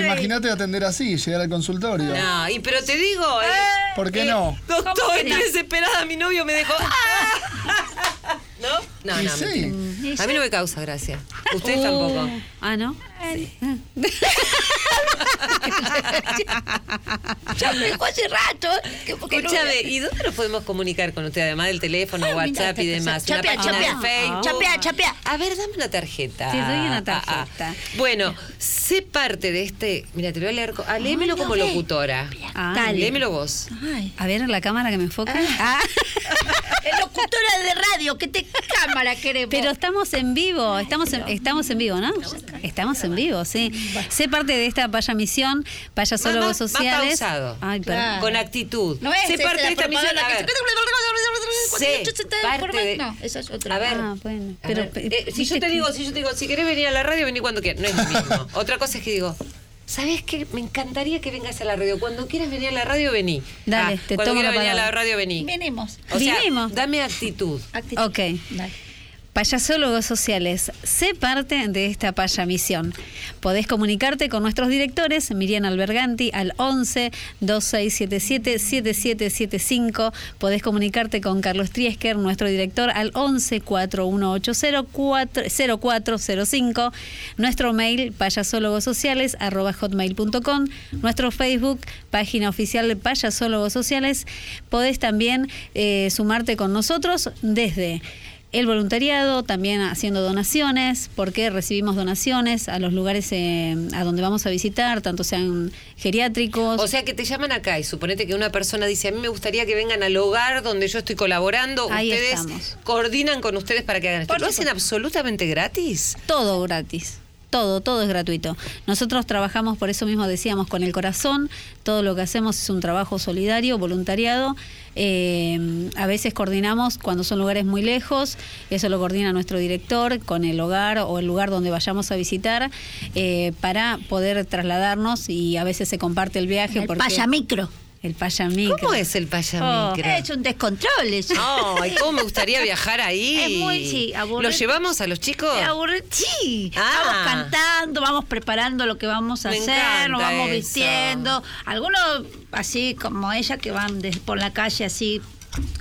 S6: Imagínate, atender así, llegar al consultorio.
S2: No, y pero te digo, eh,
S6: ¿Por qué
S2: eh,
S6: no?
S2: Doctor,
S4: ¿Cómo que
S2: estoy desesperada, mi novio me dejó. ¿No? No, no,
S6: sí.
S2: mentira. A mí no me causa gracia. Ustedes
S3: Oh.
S2: tampoco.
S3: Ah, ¿no?
S4: Ya me dejó hace rato. que- porque no-
S2: Escúchame, ¿y dónde nos podemos comunicar con usted? Además del teléfono,
S4: Ay,
S2: WhatsApp y demás.
S4: chapea,
S2: Una página
S4: chapea.
S2: de Facebook.
S4: Chapea, chapea.
S2: A ver, dame una tarjeta.
S3: Te doy una
S2: Ah, ah, ah.
S3: tarjeta.
S2: Bueno, sé parte de este. Mira, te lo voy a leer. co- Ah, léemelo como
S4: ve.
S2: locutora.
S3: Ah,
S2: Dale. Léemelo vos.
S4: Ay.
S3: A ver la cámara que me enfoca. Ah.
S4: Es locutora de radio, ¿qué te cámara queremos?
S3: Pero estamos en vivo, estamos en, estamos en vivo, ¿no? Estamos en vivo, sí. Sé parte de esta paya misión, payasólogos
S2: Más- más
S3: sociales.
S2: pausado.
S3: Ay, perdón.
S4: Claro.
S2: Con actitud.
S4: no es
S2: sé parte de esta misión. A ver. Sé parte de-
S4: No, esa es otra.
S2: A ver.
S3: Ah, bueno.
S2: A
S3: Pero,
S2: ver,
S3: pe-
S2: eh, si yo te digo, si yo te digo, si querés venir a la radio, vení cuando quieras. No es lo mismo. Otra cosa es que digo, ¿sabes qué? Me encantaría que vengas a la radio. Cuando quieras venir a la radio, vení.
S3: Dale,
S2: Ah,
S3: te
S2: Cuando
S3: tomo
S2: quieras
S3: la
S2: venir a la radio, vení.
S4: Venimos.
S2: O sea,
S3: Vinimos.
S2: dame actitud.
S4: Actitud.
S3: Ok.
S4: Dale.
S3: Payasólogos sociales, sé parte de esta paya misión. Podés comunicarte con nuestros directores, Miriam Alberganti, al 11 2677 7775. Podés comunicarte con Carlos Triesker, nuestro director, al 11 4180 0405. Nuestro mail, payasólogosociales, arroba hotmail.com. Nuestro Facebook, página oficial de Payasólogos Sociales. Podés también eh, sumarte con nosotros desde el voluntariado, también haciendo donaciones, porque recibimos donaciones a los lugares eh, a donde vamos a visitar, tanto sean geriátricos.
S2: O sea que te llaman acá y suponete que una persona dice, a mí me gustaría que vengan al hogar donde yo estoy colaborando.
S3: Ahí
S2: ustedes
S3: estamos.
S2: coordinan con ustedes para que hagan esto. ¿Lo hacen absolutamente gratis?
S3: todo gratis. Todo, todo es gratuito. Nosotros trabajamos, por eso mismo decíamos, con el corazón. Todo lo que hacemos es un trabajo solidario, voluntariado. Eh, a veces coordinamos cuando son lugares muy lejos. Eso lo coordina nuestro director con el hogar o el lugar donde vayamos a visitar eh, para poder trasladarnos y a veces se comparte el viaje.
S4: El
S3: porque-
S4: paya micro.
S3: El payamicro.
S2: ¿Cómo es el
S3: Oh,
S2: payamicro?
S4: Es un descontrol eso.
S2: Ay, cómo me gustaría viajar ahí.
S4: Es muy, sí, aburrido.
S2: ¿Los llevamos a los chicos?
S4: Aburrido. Sí,
S2: Ah.
S4: vamos cantando, vamos preparando lo que vamos a
S2: Me
S4: hacer, nos vamos
S2: eso.
S4: vistiendo. Algunos así como ella que van de- por la calle así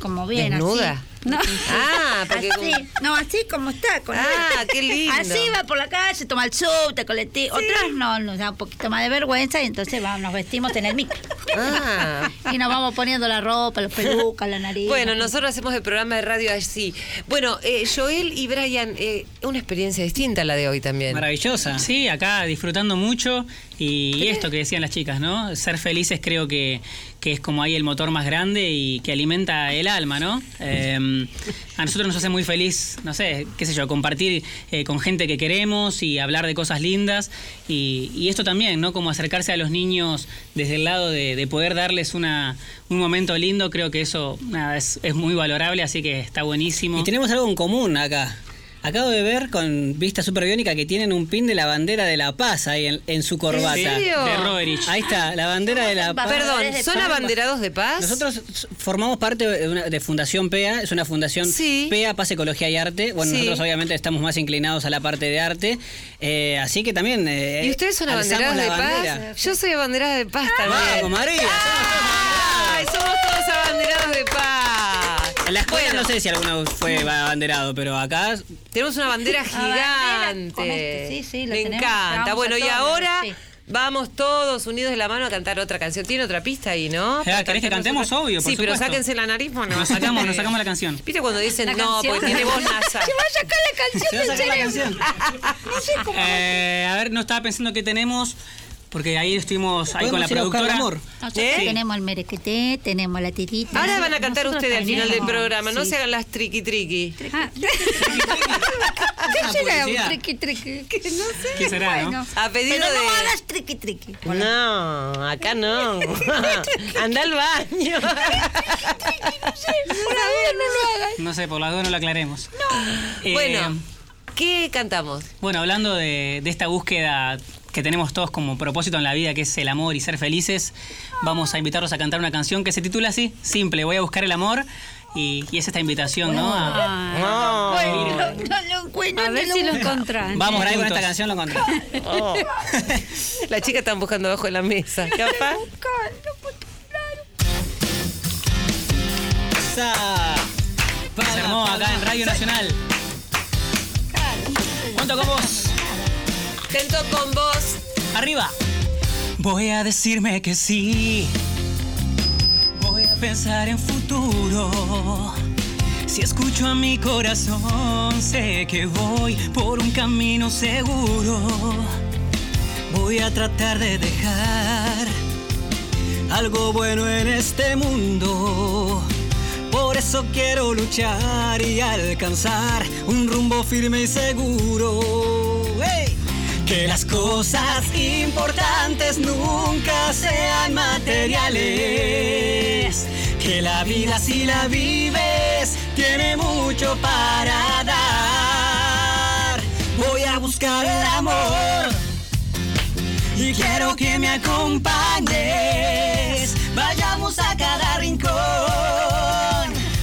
S4: como bien
S2: ¿Desnuda?
S4: así.
S3: No.
S2: Ah, porque
S4: Así, no, así como está. Con
S2: Ah, qué lindo.
S4: Así va por la calle, toma el subte, colectivo. Otras no, nos da un poquito más de vergüenza y entonces vamos, nos vestimos en el micro.
S2: Ah.
S4: Y nos vamos poniendo la ropa, los pelucas, la nariz.
S2: Bueno, nosotros hacemos el programa de radio así. Bueno, eh, Joel y Brian, eh, una experiencia distinta a la de hoy también.
S5: Maravillosa.
S7: Sí, acá disfrutando mucho y, y esto que decían las chicas, ¿no? Ser felices creo que, que es como ahí el motor más grande y que alimenta el alma, ¿no? Eh, a nosotros nos hace muy feliz, no sé, qué sé yo, compartir eh, con gente que queremos y hablar de cosas lindas y, y esto también, ¿no? Como acercarse a los niños desde el lado de, de poder darles una, un momento lindo, creo que eso nada, es, es muy valorable, así que está buenísimo.
S5: Y tenemos algo en común acá. Acabo de ver con vista superbiónica que tienen un pin de la bandera de la paz ahí en, en su corbata.
S2: ¿En serio?
S7: De Roerich.
S5: Ahí está, la bandera de la paz.
S2: Perdón, ¿son
S4: paz.
S2: abanderados de paz?
S5: Nosotros formamos parte de, una- de Fundación PEA, es una fundación
S2: Sí.
S5: PEA, Paz, Ecología y Arte. Bueno,
S2: Sí.
S5: nosotros obviamente estamos más inclinados a la parte de arte, eh, así que también... eh,
S2: ¿Y ustedes son abanderados de paz? Yo soy abanderada de paz también.
S5: Vamos, María.
S2: ¡Ay, somos todos abanderados de paz!
S5: La escuela
S2: Bueno,
S5: no sé si alguno fue abanderado, pero acá
S2: Tenemos una bandera gigante.
S4: sí, sí, la
S2: Me
S4: tenemos,
S2: encanta. Bueno, y ahora
S4: sí.
S2: vamos todos unidos de la mano a cantar otra canción. Tiene otra pista ahí, ¿no? Para
S7: ¿querés que cantemos?
S2: otra-
S7: Obvio, por
S2: Sí, pero sáquense la nariz. Bueno,
S7: Nos sacamos, nos sacamos la canción.
S2: ¿Viste cuando dicen
S3: ¿La
S2: no,
S3: canción?
S2: porque tiene voz nasal?
S4: Se va a sacar la canción del
S5: sacar la
S4: cerebro.
S5: canción.
S4: No sé cómo.
S7: Eh, a ver, no estaba pensando que tenemos.
S5: Porque ahí estuvimos ahí con la productora.
S7: amor.
S2: ¿Eh?
S4: tenemos el merequeté, tenemos la tirita.
S2: Ahora van a cantar
S3: Nosotros
S2: ustedes al final del programa, no se hagan las triqui triqui.
S3: Ah,
S5: Una publicidad.
S4: triqui, triqui. No sé.
S5: ¿Qué será, no?
S4: Bueno,
S2: A pedido
S4: pero no
S2: de-
S4: hagas triqui, triqui.
S2: No, acá no. Anda al baño.
S5: No sé, por las dos no lo aclaremos. Eh,
S2: Bueno, ¿qué cantamos?
S5: Bueno, hablando de, de esta búsqueda que tenemos todos como propósito en la vida, que es el amor y ser felices, vamos a invitarlos a cantar una canción que se titula así, simple, voy a buscar el amor. Y, y es esta invitación, ¿no? A-
S3: ah,
S4: Bueno, no lo encuentro.
S3: a ver
S4: no
S3: si
S4: lo
S3: encontrás.
S7: Vamos ahí con esta canción lo encontré.
S2: Oh. La chica están buscando abajo de la mesa. Capaz.
S7: Esa.
S5: Se armó acá en Radio Nacional. Junto con vos.
S2: Tento con vos.
S5: Arriba. Voy a decirme que sí. Voy a pensar en futuro. Si escucho a mi corazón, sé que voy por un camino seguro. Voy a tratar de dejar algo bueno en este mundo. Por eso quiero luchar y alcanzar un rumbo firme y seguro. ¡Hey! Que las cosas importantes nunca sean materiales. Que la vida si la vives tiene mucho para dar. Voy a buscar el amor y quiero que me acompañes. Vayamos a cada rincón,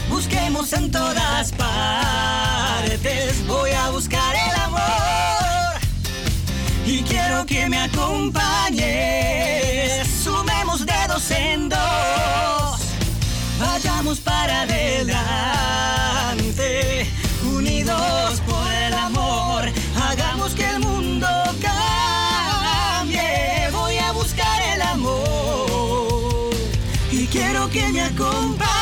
S5: busquemos en todas partes. Voy a buscar que me acompañes. Sumemos dedos en dos, vayamos para adelante, unidos por el amor. Hagamos que el mundo cambie. Voy a buscar el amor y quiero que me acompañes.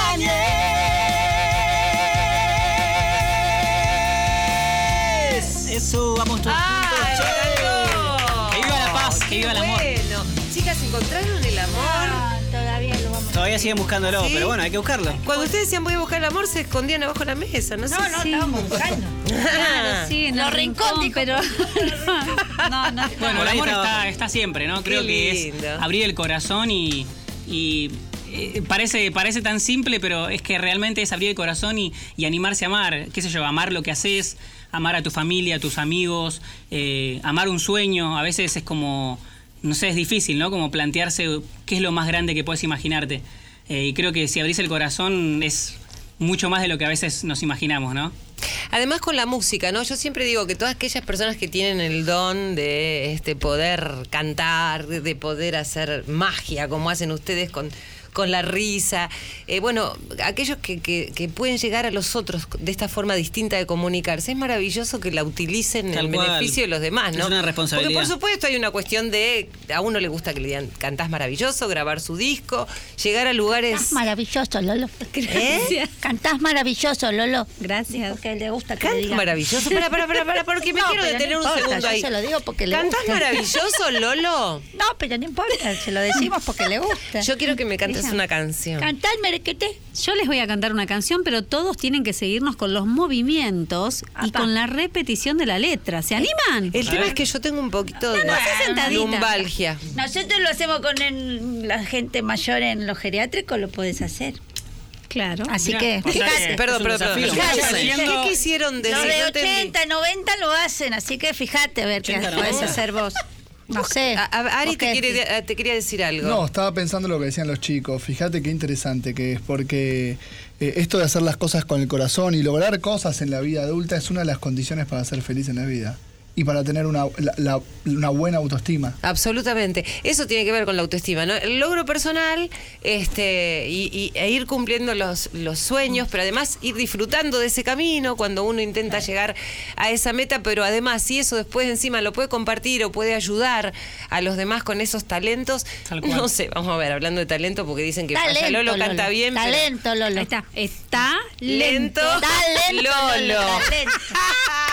S2: ¿Encontraron el amor?
S4: Ah, todavía lo vamos
S7: Todavía siguen buscándolo,
S2: Sí.
S7: pero bueno, hay que buscarlo.
S2: Cuando ustedes decían voy a buscar el amor, se escondían abajo de la mesa, no sé.
S4: No, no,
S3: Sí.
S4: estábamos buscando.
S3: Claro, sí, en
S4: Lo
S3: el rincón,
S4: recóndito.
S3: pero no, no.
S5: Bueno,
S7: Por
S5: el
S7: ahí
S5: amor
S7: está
S5: está,
S7: abajo.
S5: está siempre, ¿no? Creo que
S2: lindo.
S5: es abrir el corazón y, y, eh, parece, parece tan simple, pero es que realmente es abrir el corazón y, y animarse a amar. ¿Qué sé yo? Amar lo que haces, amar a tu familia, a tus amigos, eh, amar un sueño. A veces es como, no sé, es difícil, ¿no? Como plantearse qué es lo más grande que puedes imaginarte. Eh, y creo que si abrís el corazón es mucho más de lo que a veces nos imaginamos, ¿no?
S2: Además con la música, ¿no? Yo siempre digo que todas aquellas personas que tienen el don de este poder cantar, de de poder hacer magia, como hacen ustedes con, con la risa, eh, bueno, aquellos que, que- que pueden llegar a los otros de esta forma distinta de comunicarse, es maravilloso que la utilicen en
S7: Tal
S2: el
S7: cual.
S2: beneficio de los demás, ¿no?
S7: Es una responsabilidad.
S2: Porque por supuesto hay una cuestión de, a uno le gusta que le digan, cantás maravilloso, grabar su disco, llegar a lugares...
S4: Cantás maravilloso, Lolo.
S2: ¿Eh?
S4: Cantás maravilloso, Lolo.
S3: Gracias.
S4: Porque le gusta que le digan.
S2: maravilloso. Para, para, para, para, porque me
S4: No,
S2: quiero
S4: no
S2: detener un
S4: importa,
S2: segundo
S4: yo
S2: ahí.
S4: se lo digo porque le
S2: ¿Cantás
S4: gusta.
S2: maravilloso, Lolo?
S4: No, pero no importa, se lo decimos porque le gusta.
S2: Yo quiero que me cantes una canción.
S4: Cantá el merequete.
S3: Yo les voy a cantar una canción, pero todos tienen que seguirnos con los movimientos y con la repetición de la letra. ¿Se animan?
S2: El tema es que yo tengo un poquito de
S3: no, sé sentadita.
S2: lumbalgia.
S4: Nosotros lo hacemos con el- la gente mayor en los geriátricos, lo puedes hacer.
S3: Claro.
S4: Así que, fíjate.
S2: Perdón,
S7: es
S2: perdón. ¿Qué,
S4: Fíjate.
S5: Haciendo-
S2: qué quisieron decir?
S4: Los de
S2: No entendí.
S4: 80, 90 lo hacen, así que fíjate a ver qué
S7: 80,
S4: puedes
S7: 90.
S4: hacer vos. No sé.
S2: A- a- Ari
S4: ¿Vos
S2: te, quiere- te quería decir algo.
S6: No, estaba pensando lo que decían los chicos. Fíjate qué interesante que es, porque eh, esto de hacer las cosas con el corazón y lograr cosas en la vida adulta es una de las condiciones para ser feliz en la vida y para tener una, la- la- una buena autoestima.
S2: Absolutamente. Eso tiene que ver con la autoestima, ¿no? El logro personal este, y, y- e ir cumpliendo los, los sueños, pero además ir disfrutando de ese camino cuando uno intenta llegar a esa meta, pero además si eso después encima lo puede compartir o puede ayudar a los demás con esos talentos, no sé, vamos a ver, hablando de talento, porque dicen que
S4: Talento,
S2: Lolo canta
S4: Lolo.
S2: bien, pero
S4: Talento, Lolo.
S3: Ahí está. Está
S2: lento,
S4: Talento,
S2: Lolo.
S4: Lolo. Talento.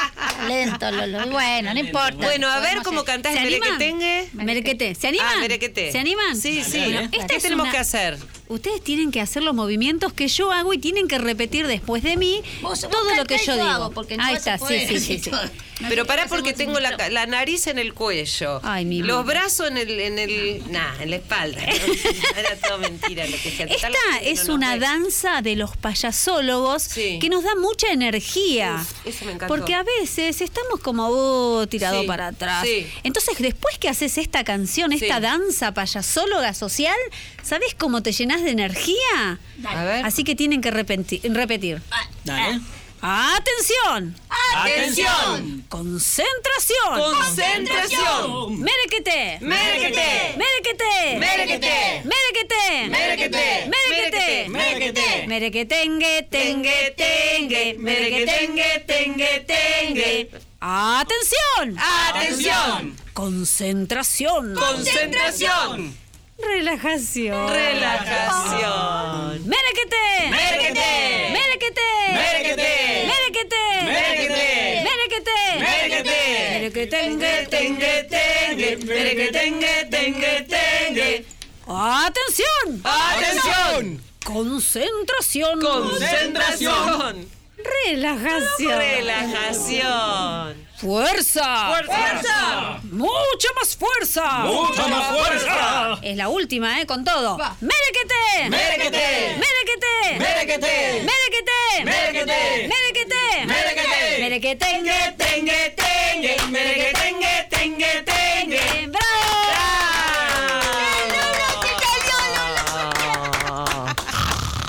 S4: Lento, Lolo. Bueno, no importa.
S2: Bueno, a ver cómo cantás merequetengue.
S3: Merequete. ¿Se animan?
S2: Ah, merequete.
S3: ¿Se animan?
S2: Sí, sí.
S3: Bueno,
S2: ¿Qué
S3: esta es
S2: tenemos
S3: una-
S2: que hacer?
S3: Ustedes tienen que hacer los movimientos que yo hago y tienen que repetir después de mí
S4: Vos- vos
S3: todo lo que yo digo.
S4: hago, porque no
S3: Ahí está, sí, sí, sí,
S2: Pero pará porque tengo la, nariz en el cuello.
S3: Ay, mi
S2: Los brazos en el, en el. Nah, en la espalda. Era todo mentira lo que se
S3: Esta es
S2: no
S3: una danza de los payasólogos
S2: Sí.
S3: que nos da mucha energía.
S2: Uf, eso me encantó.
S3: Porque a veces estamos como oh, tirado
S2: Sí,
S3: para atrás.
S2: sí.
S3: Entonces, después que haces esta canción, esta
S2: Sí.
S3: danza payasóloga social, ¿sabes cómo te llenas de energía?
S2: A ver.
S3: Así que tienen que repenti- repetir.
S5: Dale.
S3: ¡Atención!
S2: ¡Atención!
S3: ¡Concentración!
S2: ¡Concentración!
S3: ¡Merequete!
S2: ¡Merequete!
S3: ¡Merequete!
S2: ¡Merequete!
S3: ¡Merequete!
S2: ¡Merequete!
S3: ¡Merequete!
S2: ¡Merequete!
S3: Merequetengue, tengue, tengue, merequetengue, tengue, tengue. ¡Atención!
S2: ¡Atención!
S3: Concentración.
S2: ¡Concentración!
S3: Relajación.
S2: ¡Relajación!
S3: Merequete.
S2: ¡Merequete!
S3: Merequete.
S2: ¡Merequete!
S3: Merequete.
S2: ¡Merequete!
S3: Merequete.
S2: ¡Merequete!
S3: Merequetengue,
S2: Tengue, tengue, merequetengue, tengue, tengue.
S3: ¡Atención!
S2: ¡Atención!
S3: Concentración.
S2: ¡Concentración!
S3: Relajación.
S2: ¡Relajación!
S3: Fuerza.
S2: ¡Fuerza!
S3: Mucha más fuerza.
S5: ¡Mucha más fuerza!
S3: Es la última, ¿eh? Con todo. ¡Merequete!
S2: ¡Merequete!
S3: ¡Merequete!
S2: ¡Merequete!
S3: ¡Merequete!
S2: ¡Merequete!
S3: ¡Merequete!
S2: ¡Merequete!
S3: ¡Merequetengue,
S2: tengue, tengue, merequetengue, tengue, tengue.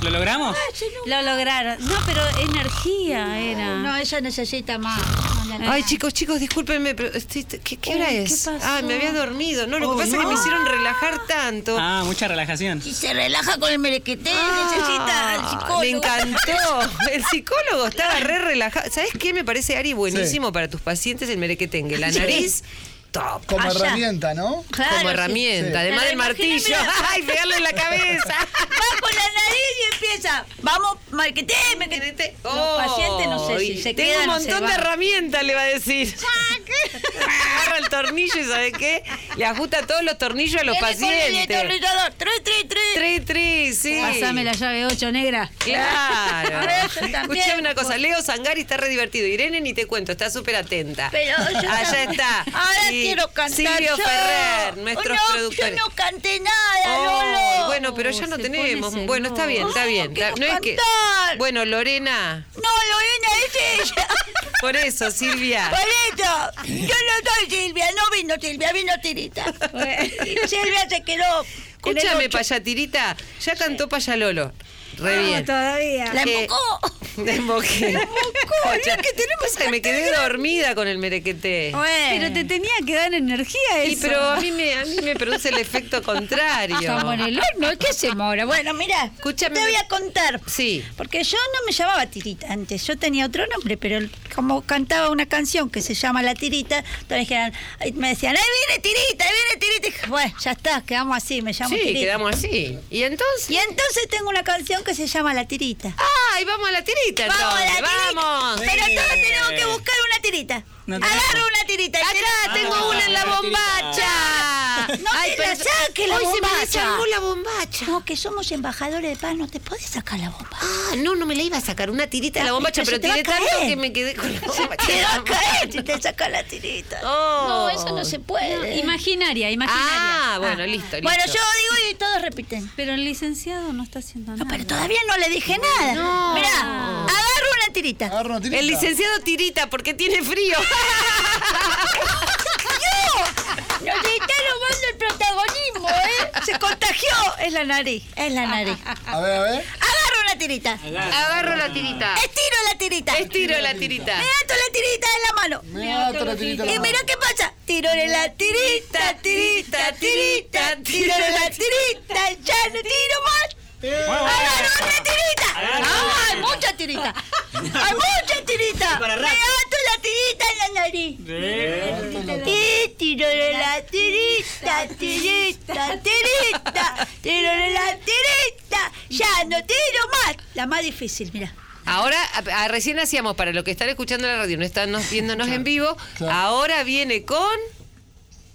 S7: ¿Lo logramos?
S3: Lo lograron. No, pero energía era.
S4: No, ella necesita más.
S2: Ay, chicos, chicos, discúlpenme, pero estoy- ¿qué, qué hora
S3: Uy,
S2: es?
S3: ¿qué pasó?
S2: Ay, me había dormido. No, lo que pasa es que me hicieron relajar tanto.
S7: Ah, mucha relajación.
S4: Si se relaja con el merequete, necesita al
S2: Ah,
S4: psicólogo.
S2: Me encantó. El psicólogo estaba re relajado. ¿Sabes qué? Me parece, Ari, buenísimo para tus pacientes el merequetengue. La nariz, top.
S6: Como
S4: Allá.
S6: herramienta, ¿no?
S4: Claro,
S2: Como herramienta,
S6: Sí.
S2: además del martillo. ¡Ay, pegarle en la cabeza!
S4: Va con la nariz y empieza. Vamos, marquete, merequete. Los pacientes no sé si se
S2: Oh, Tengo
S4: quedan
S2: un montón de herramientas, le va a decir. Agarra el tornillo y ¿sabe qué? Le ajusta todos los tornillos a los pacientes.
S4: Tri, tri, tri.
S2: Tri, tri, sí.
S3: Pásame la llave 8, negra.
S2: Claro. Escuchame una cosa, Leo Sangari está re divertido. Irene ni te cuento, está súper atenta.
S4: Pero yo
S2: Allá está.
S4: Ahora
S2: Sí,
S4: quiero cantar
S2: Silvio
S4: yo.
S2: Ferrer, nuestros
S4: Oh, no,
S2: productores.
S4: Yo no canté nada,
S2: Ay,
S4: Lolo.
S2: bueno, pero ya no
S3: se
S2: tenemos. Bueno, está bien, está bien.
S4: Quiero
S2: No es que.
S4: cantar.
S2: Bueno, Lorena,
S4: No, Lorena, es ella.
S2: por eso, Silvia.
S4: Por eso, yo no soy Silvia, no vino Silvia, vino Tirita. Silvia se quedó.
S2: Escúchame. Payatirita, ya cantó Payalolo. Re bien.
S3: todavía.
S4: La embocó.
S2: Me emboqué. Escucha, Pasa que me quedé dormida con el merequete.
S3: Pero te tenía que dar energía eso.
S2: Y pero a mí me, a mí me produce el efecto contrario.
S4: Estamos en el horno, ¿qué se mora? Bueno, mira,
S2: Escúchame.
S4: te voy a contar.
S2: Sí.
S4: Porque yo no me llamaba Tirita antes, yo tenía otro nombre, pero como cantaba una canción que se llama La Tirita, entonces me decían, ¡ay, viene Tirita, ahí viene Tirita! Y dije, bueno, ya está, quedamos así, me llamo
S2: Sí,
S4: Tirita.
S2: quedamos así. ¿Y entonces?
S4: Y entonces tengo una canción que se llama La Tirita.
S2: ¡Ay, vamos a la tirita entonces!
S4: ¡Vamos a la tirita!
S2: ¡Vamos!
S4: Pero todos tenemos que buscar una tirita.
S7: No.
S4: Agarro una tirita. y
S2: Acá
S4: te-
S2: tengo una en la bombacha.
S4: No te la saques la
S2: Hoy se me
S4: bombacha.
S2: la bombacha.
S4: No, que somos embajadores de paz, no te podés sacar la bomba.
S2: Ah, no, no me la iba a sacar una tirita de la
S4: Ah,
S2: bombacha,
S4: pero
S2: pero tiré tanto que me quedé con la bombacha.
S4: Te va a caer si te sacas la tirita.
S2: Oh.
S4: No, eso no se puede.
S3: Imaginaria, imaginaria.
S2: Ah, bueno, listo, listo.
S4: Bueno, yo digo y todos repiten.
S3: Pero el licenciado no está haciendo
S4: No,
S3: nada.
S4: pero todavía no le dije nada.
S2: No.
S4: Mirá, agarro una tirita.
S6: Agarra una tirita.
S2: El licenciado tirita porque tiene frío.
S4: Nos está robando el protagonismo, ¿eh? Se contagió. Es la nariz, es la nariz.
S6: A ver, a ver.
S4: Agarro una tirita.
S2: Agarro la tirita.
S4: Estiro la tirita.
S2: Estiro la tirita.
S4: Me ato la tirita en la mano.
S6: Me ato la tirita. la
S4: Y mira qué pasa. Tirore la tirita, tirita, tirita, tirore la tirita, ya no tiro más. Agarro otra tirita. Hay mucha tirita. Hay mucha tirita. Me ato la tirita en la nariz. Y tirore la tirita, tirita, tirita, tirore la tirita, ya no tiro más. La más difícil, mira.
S2: Ahora, a- a- recién hacíamos, para los que están escuchando la radio, no están nos- viéndonos en vivo,
S6: claro.
S2: ahora viene con...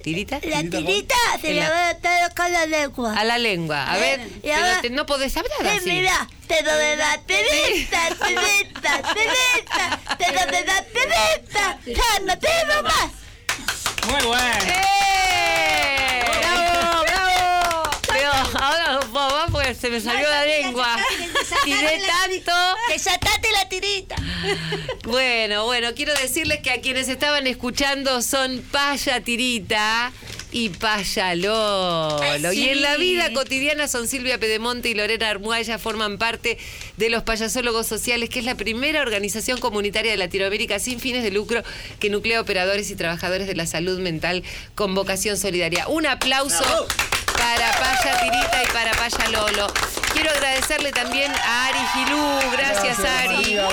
S2: ¿Tirita?
S8: La tirita se
S2: la-
S8: va a estar con la lengua.
S2: A la lengua. A ver, pero te- no podés hablar
S8: Sí,
S2: así.
S8: mira, pero de la tirita, tirita, tirita, pero de la tirita, ya no tengo más.
S7: Muy bueno.
S2: ¡Eh! ¡Bravo, bravo! Pero ahora no puedo más porque se me salió la lengua. Tiré tanto.
S8: Desatate la tirita.
S2: Bueno, bueno, quiero decirles que a quienes estaban escuchando son Paya Tirita y Paya Lolo.
S8: Ay,
S2: Y en la
S8: sí.
S2: vida cotidiana son Silvia Pedemonte y Lorena Armuaya, forman parte de los Payasólogos Sociales, que es la primera organización comunitaria de Latinoamérica sin fines de lucro que nuclea operadores y trabajadores de la salud mental con vocación solidaria. Un aplauso para Paya Tirita y para Paya Lolo. Quiero agradecerle también a Ari Gilú, gracias,
S6: Gracias,
S2: Ari,
S6: María,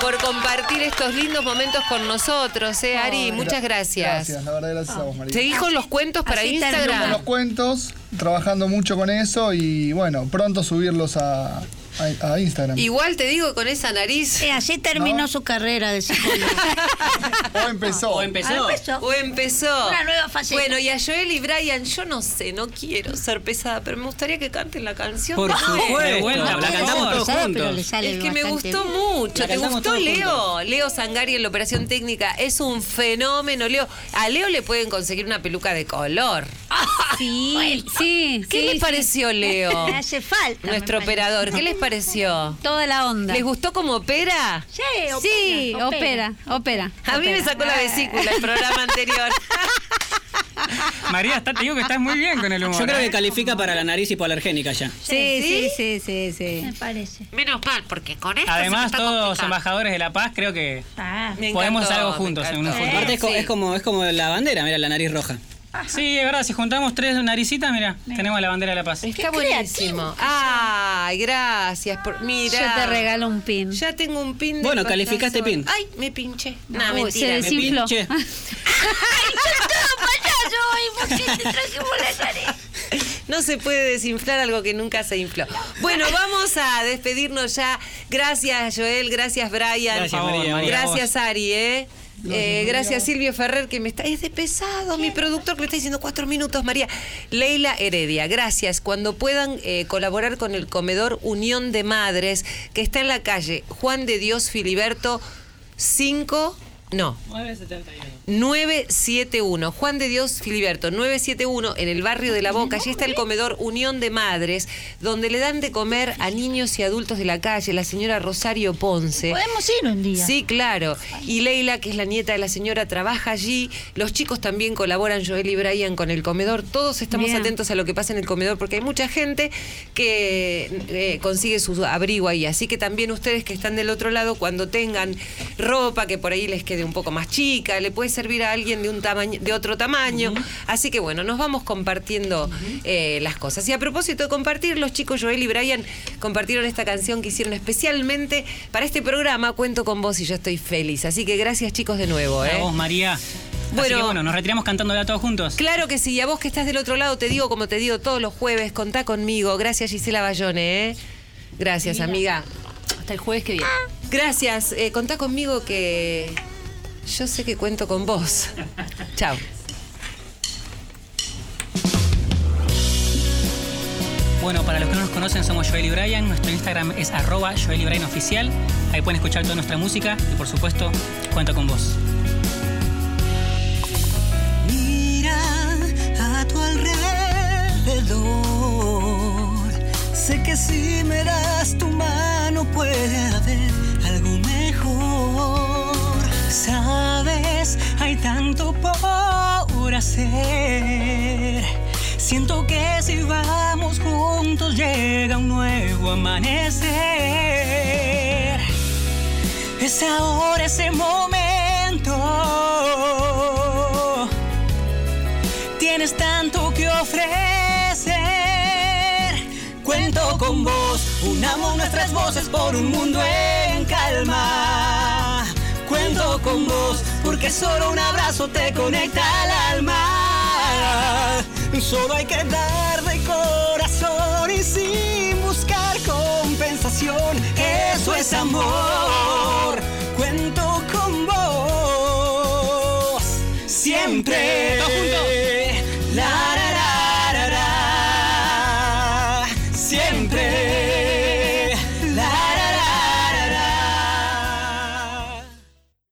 S2: por compartir estos lindos momentos con nosotros, ¿eh, Ari? Muchas gracias.
S6: Gracias, la verdad, gracias a vos, María.
S2: Seguís con los cuentos para
S4: así
S6: Con los
S2: Instagram.
S6: cuentos, trabajando mucho con eso y bueno, pronto subirlos a, a, a Instagram.
S2: Igual te digo, con esa nariz.
S4: Eh, así terminó
S6: ¿No?
S4: su carrera de psicólogo.
S6: o empezó.
S5: O empezó.
S4: Ah, empezó.
S2: O empezó.
S4: Una nueva faceta.
S2: Bueno, y a Joel y Brian, yo no sé, no quiero ser pesada, pero me gustaría que canten la canción.
S5: Por supuesto.
S7: vuelta,
S5: la cantamos todos
S4: Pesada, pero le
S5: juntos.
S4: sale
S2: Es que me gustó
S4: bien.
S2: mucho. ¿Te gustó Leo? Leo Sangari en la operación técnica es un fenómeno, Leo. A Leo le pueden conseguir una peluca de color.
S3: Sí, sí.
S2: ¿Qué
S3: sí,
S2: les
S3: sí.
S2: pareció, Leo?
S4: Me hace falta.
S2: Nuestro operador. ¿Qué les pareció?
S3: Toda la onda.
S2: ¿Les gustó como opera?
S4: Sí,
S3: Sí, opera, opera.
S2: A mí me
S3: opera.
S2: sacó la vesícula el programa anterior.
S7: María, está- te digo que estás muy bien con el humor.
S5: Yo creo
S7: ¿eh?
S5: que califica para la nariz hipoalergénica ya.
S3: Sí, sí, sí, sí, sí.
S4: Me parece.
S2: Menos mal, porque con esto
S7: Además, todos embajadores de la paz, creo que
S4: Ah,
S7: podemos
S2: encantó,
S7: hacer algo juntos en un
S2: encantó.
S7: futuro.
S5: Aparte es, co-
S2: Sí.
S5: es como, es como la bandera, mira, la nariz roja.
S7: Sí, es verdad, si juntamos tres naricitas, mira, tenemos la bandera de la paz.
S2: Está buenísimo. Ay, gracias. Por, mira.
S3: Yo te regalo un pin.
S2: Ya tengo un pin de
S5: Bueno, calificaste pin.
S2: Ay, me pinché. No,
S3: Uy,
S2: mentira.
S3: se
S2: me
S3: des- Desinfló.
S5: pinche.
S2: No se puede desinflar algo que nunca se infló. Bueno, vamos a despedirnos ya. Gracias, Joel. Gracias, Brian.
S5: Gracias, María, María,
S2: Gracias, Ari, ¿eh? Eh, gracias Silvio Ferrer que me está es de pesado mi productor que me está diciendo cuatro minutos María. Leila Heredia gracias. Cuando puedan eh, colaborar con el comedor Unión de Madres que está en la calle Juan de Dios Filiberto 5 no. 971. Juan de Dios Filiberto, 971, en el barrio de La Boca. Allí está el comedor Unión de Madres, donde le dan de comer a niños y adultos de la calle, la señora Rosario Ponce.
S4: podemos ir un día.
S2: Sí, claro. Y Leila, que es la nieta de la señora, trabaja allí. Los chicos también colaboran, Joel y Brian, con el comedor. Todos estamos
S3: Bien.
S2: atentos a lo que pasa en el comedor porque hay mucha gente que eh, consigue su abrigo ahí. Así que también ustedes que están del otro lado, cuando tengan ropa que por ahí les quede un poco más chica, le puede servir a alguien de un tamaño, de otro tamaño. Así que bueno, nos vamos compartiendo eh, las cosas. Y a propósito de compartir, los chicos Joel y Brian compartieron esta canción que hicieron especialmente para este programa. Cuento con vos y yo estoy feliz. Así que gracias chicos de nuevo.
S7: A
S2: ¿eh?
S7: vos, María. Bueno, Así que bueno, nos retiramos cantándola todos juntos.
S2: Claro que sí, y a vos que estás del otro lado te digo como te digo todos los jueves, contá conmigo. Gracias Gisela Bayone, ¿eh? Gracias, amiga.
S3: Hasta el jueves que viene.
S2: Gracias, eh, contá conmigo que yo sé que cuento con vos. Chao.
S7: Bueno, para los que no nos conocen, somos Joel y Brian. Nuestro Instagram es arroba Joel y Brian Oficial. Ahí pueden escuchar toda nuestra música y, por supuesto, cuento con vos.
S1: Mira a tu alrededor. Sé que si me das tu mano puede haber algo mejor. Sabes, hay tanto por hacer. Siento que si vamos juntos llega un nuevo amanecer. Es ahora ese momento. Tienes tanto que ofrecer. Cuento con vos, unamos nuestras voces por un mundo en calma momento con vos, porque solo un abrazo te conecta al alma. Solo hay que dar de corazón y sin buscar compensación, eso es
S5: amor. Cuento con vos siempre.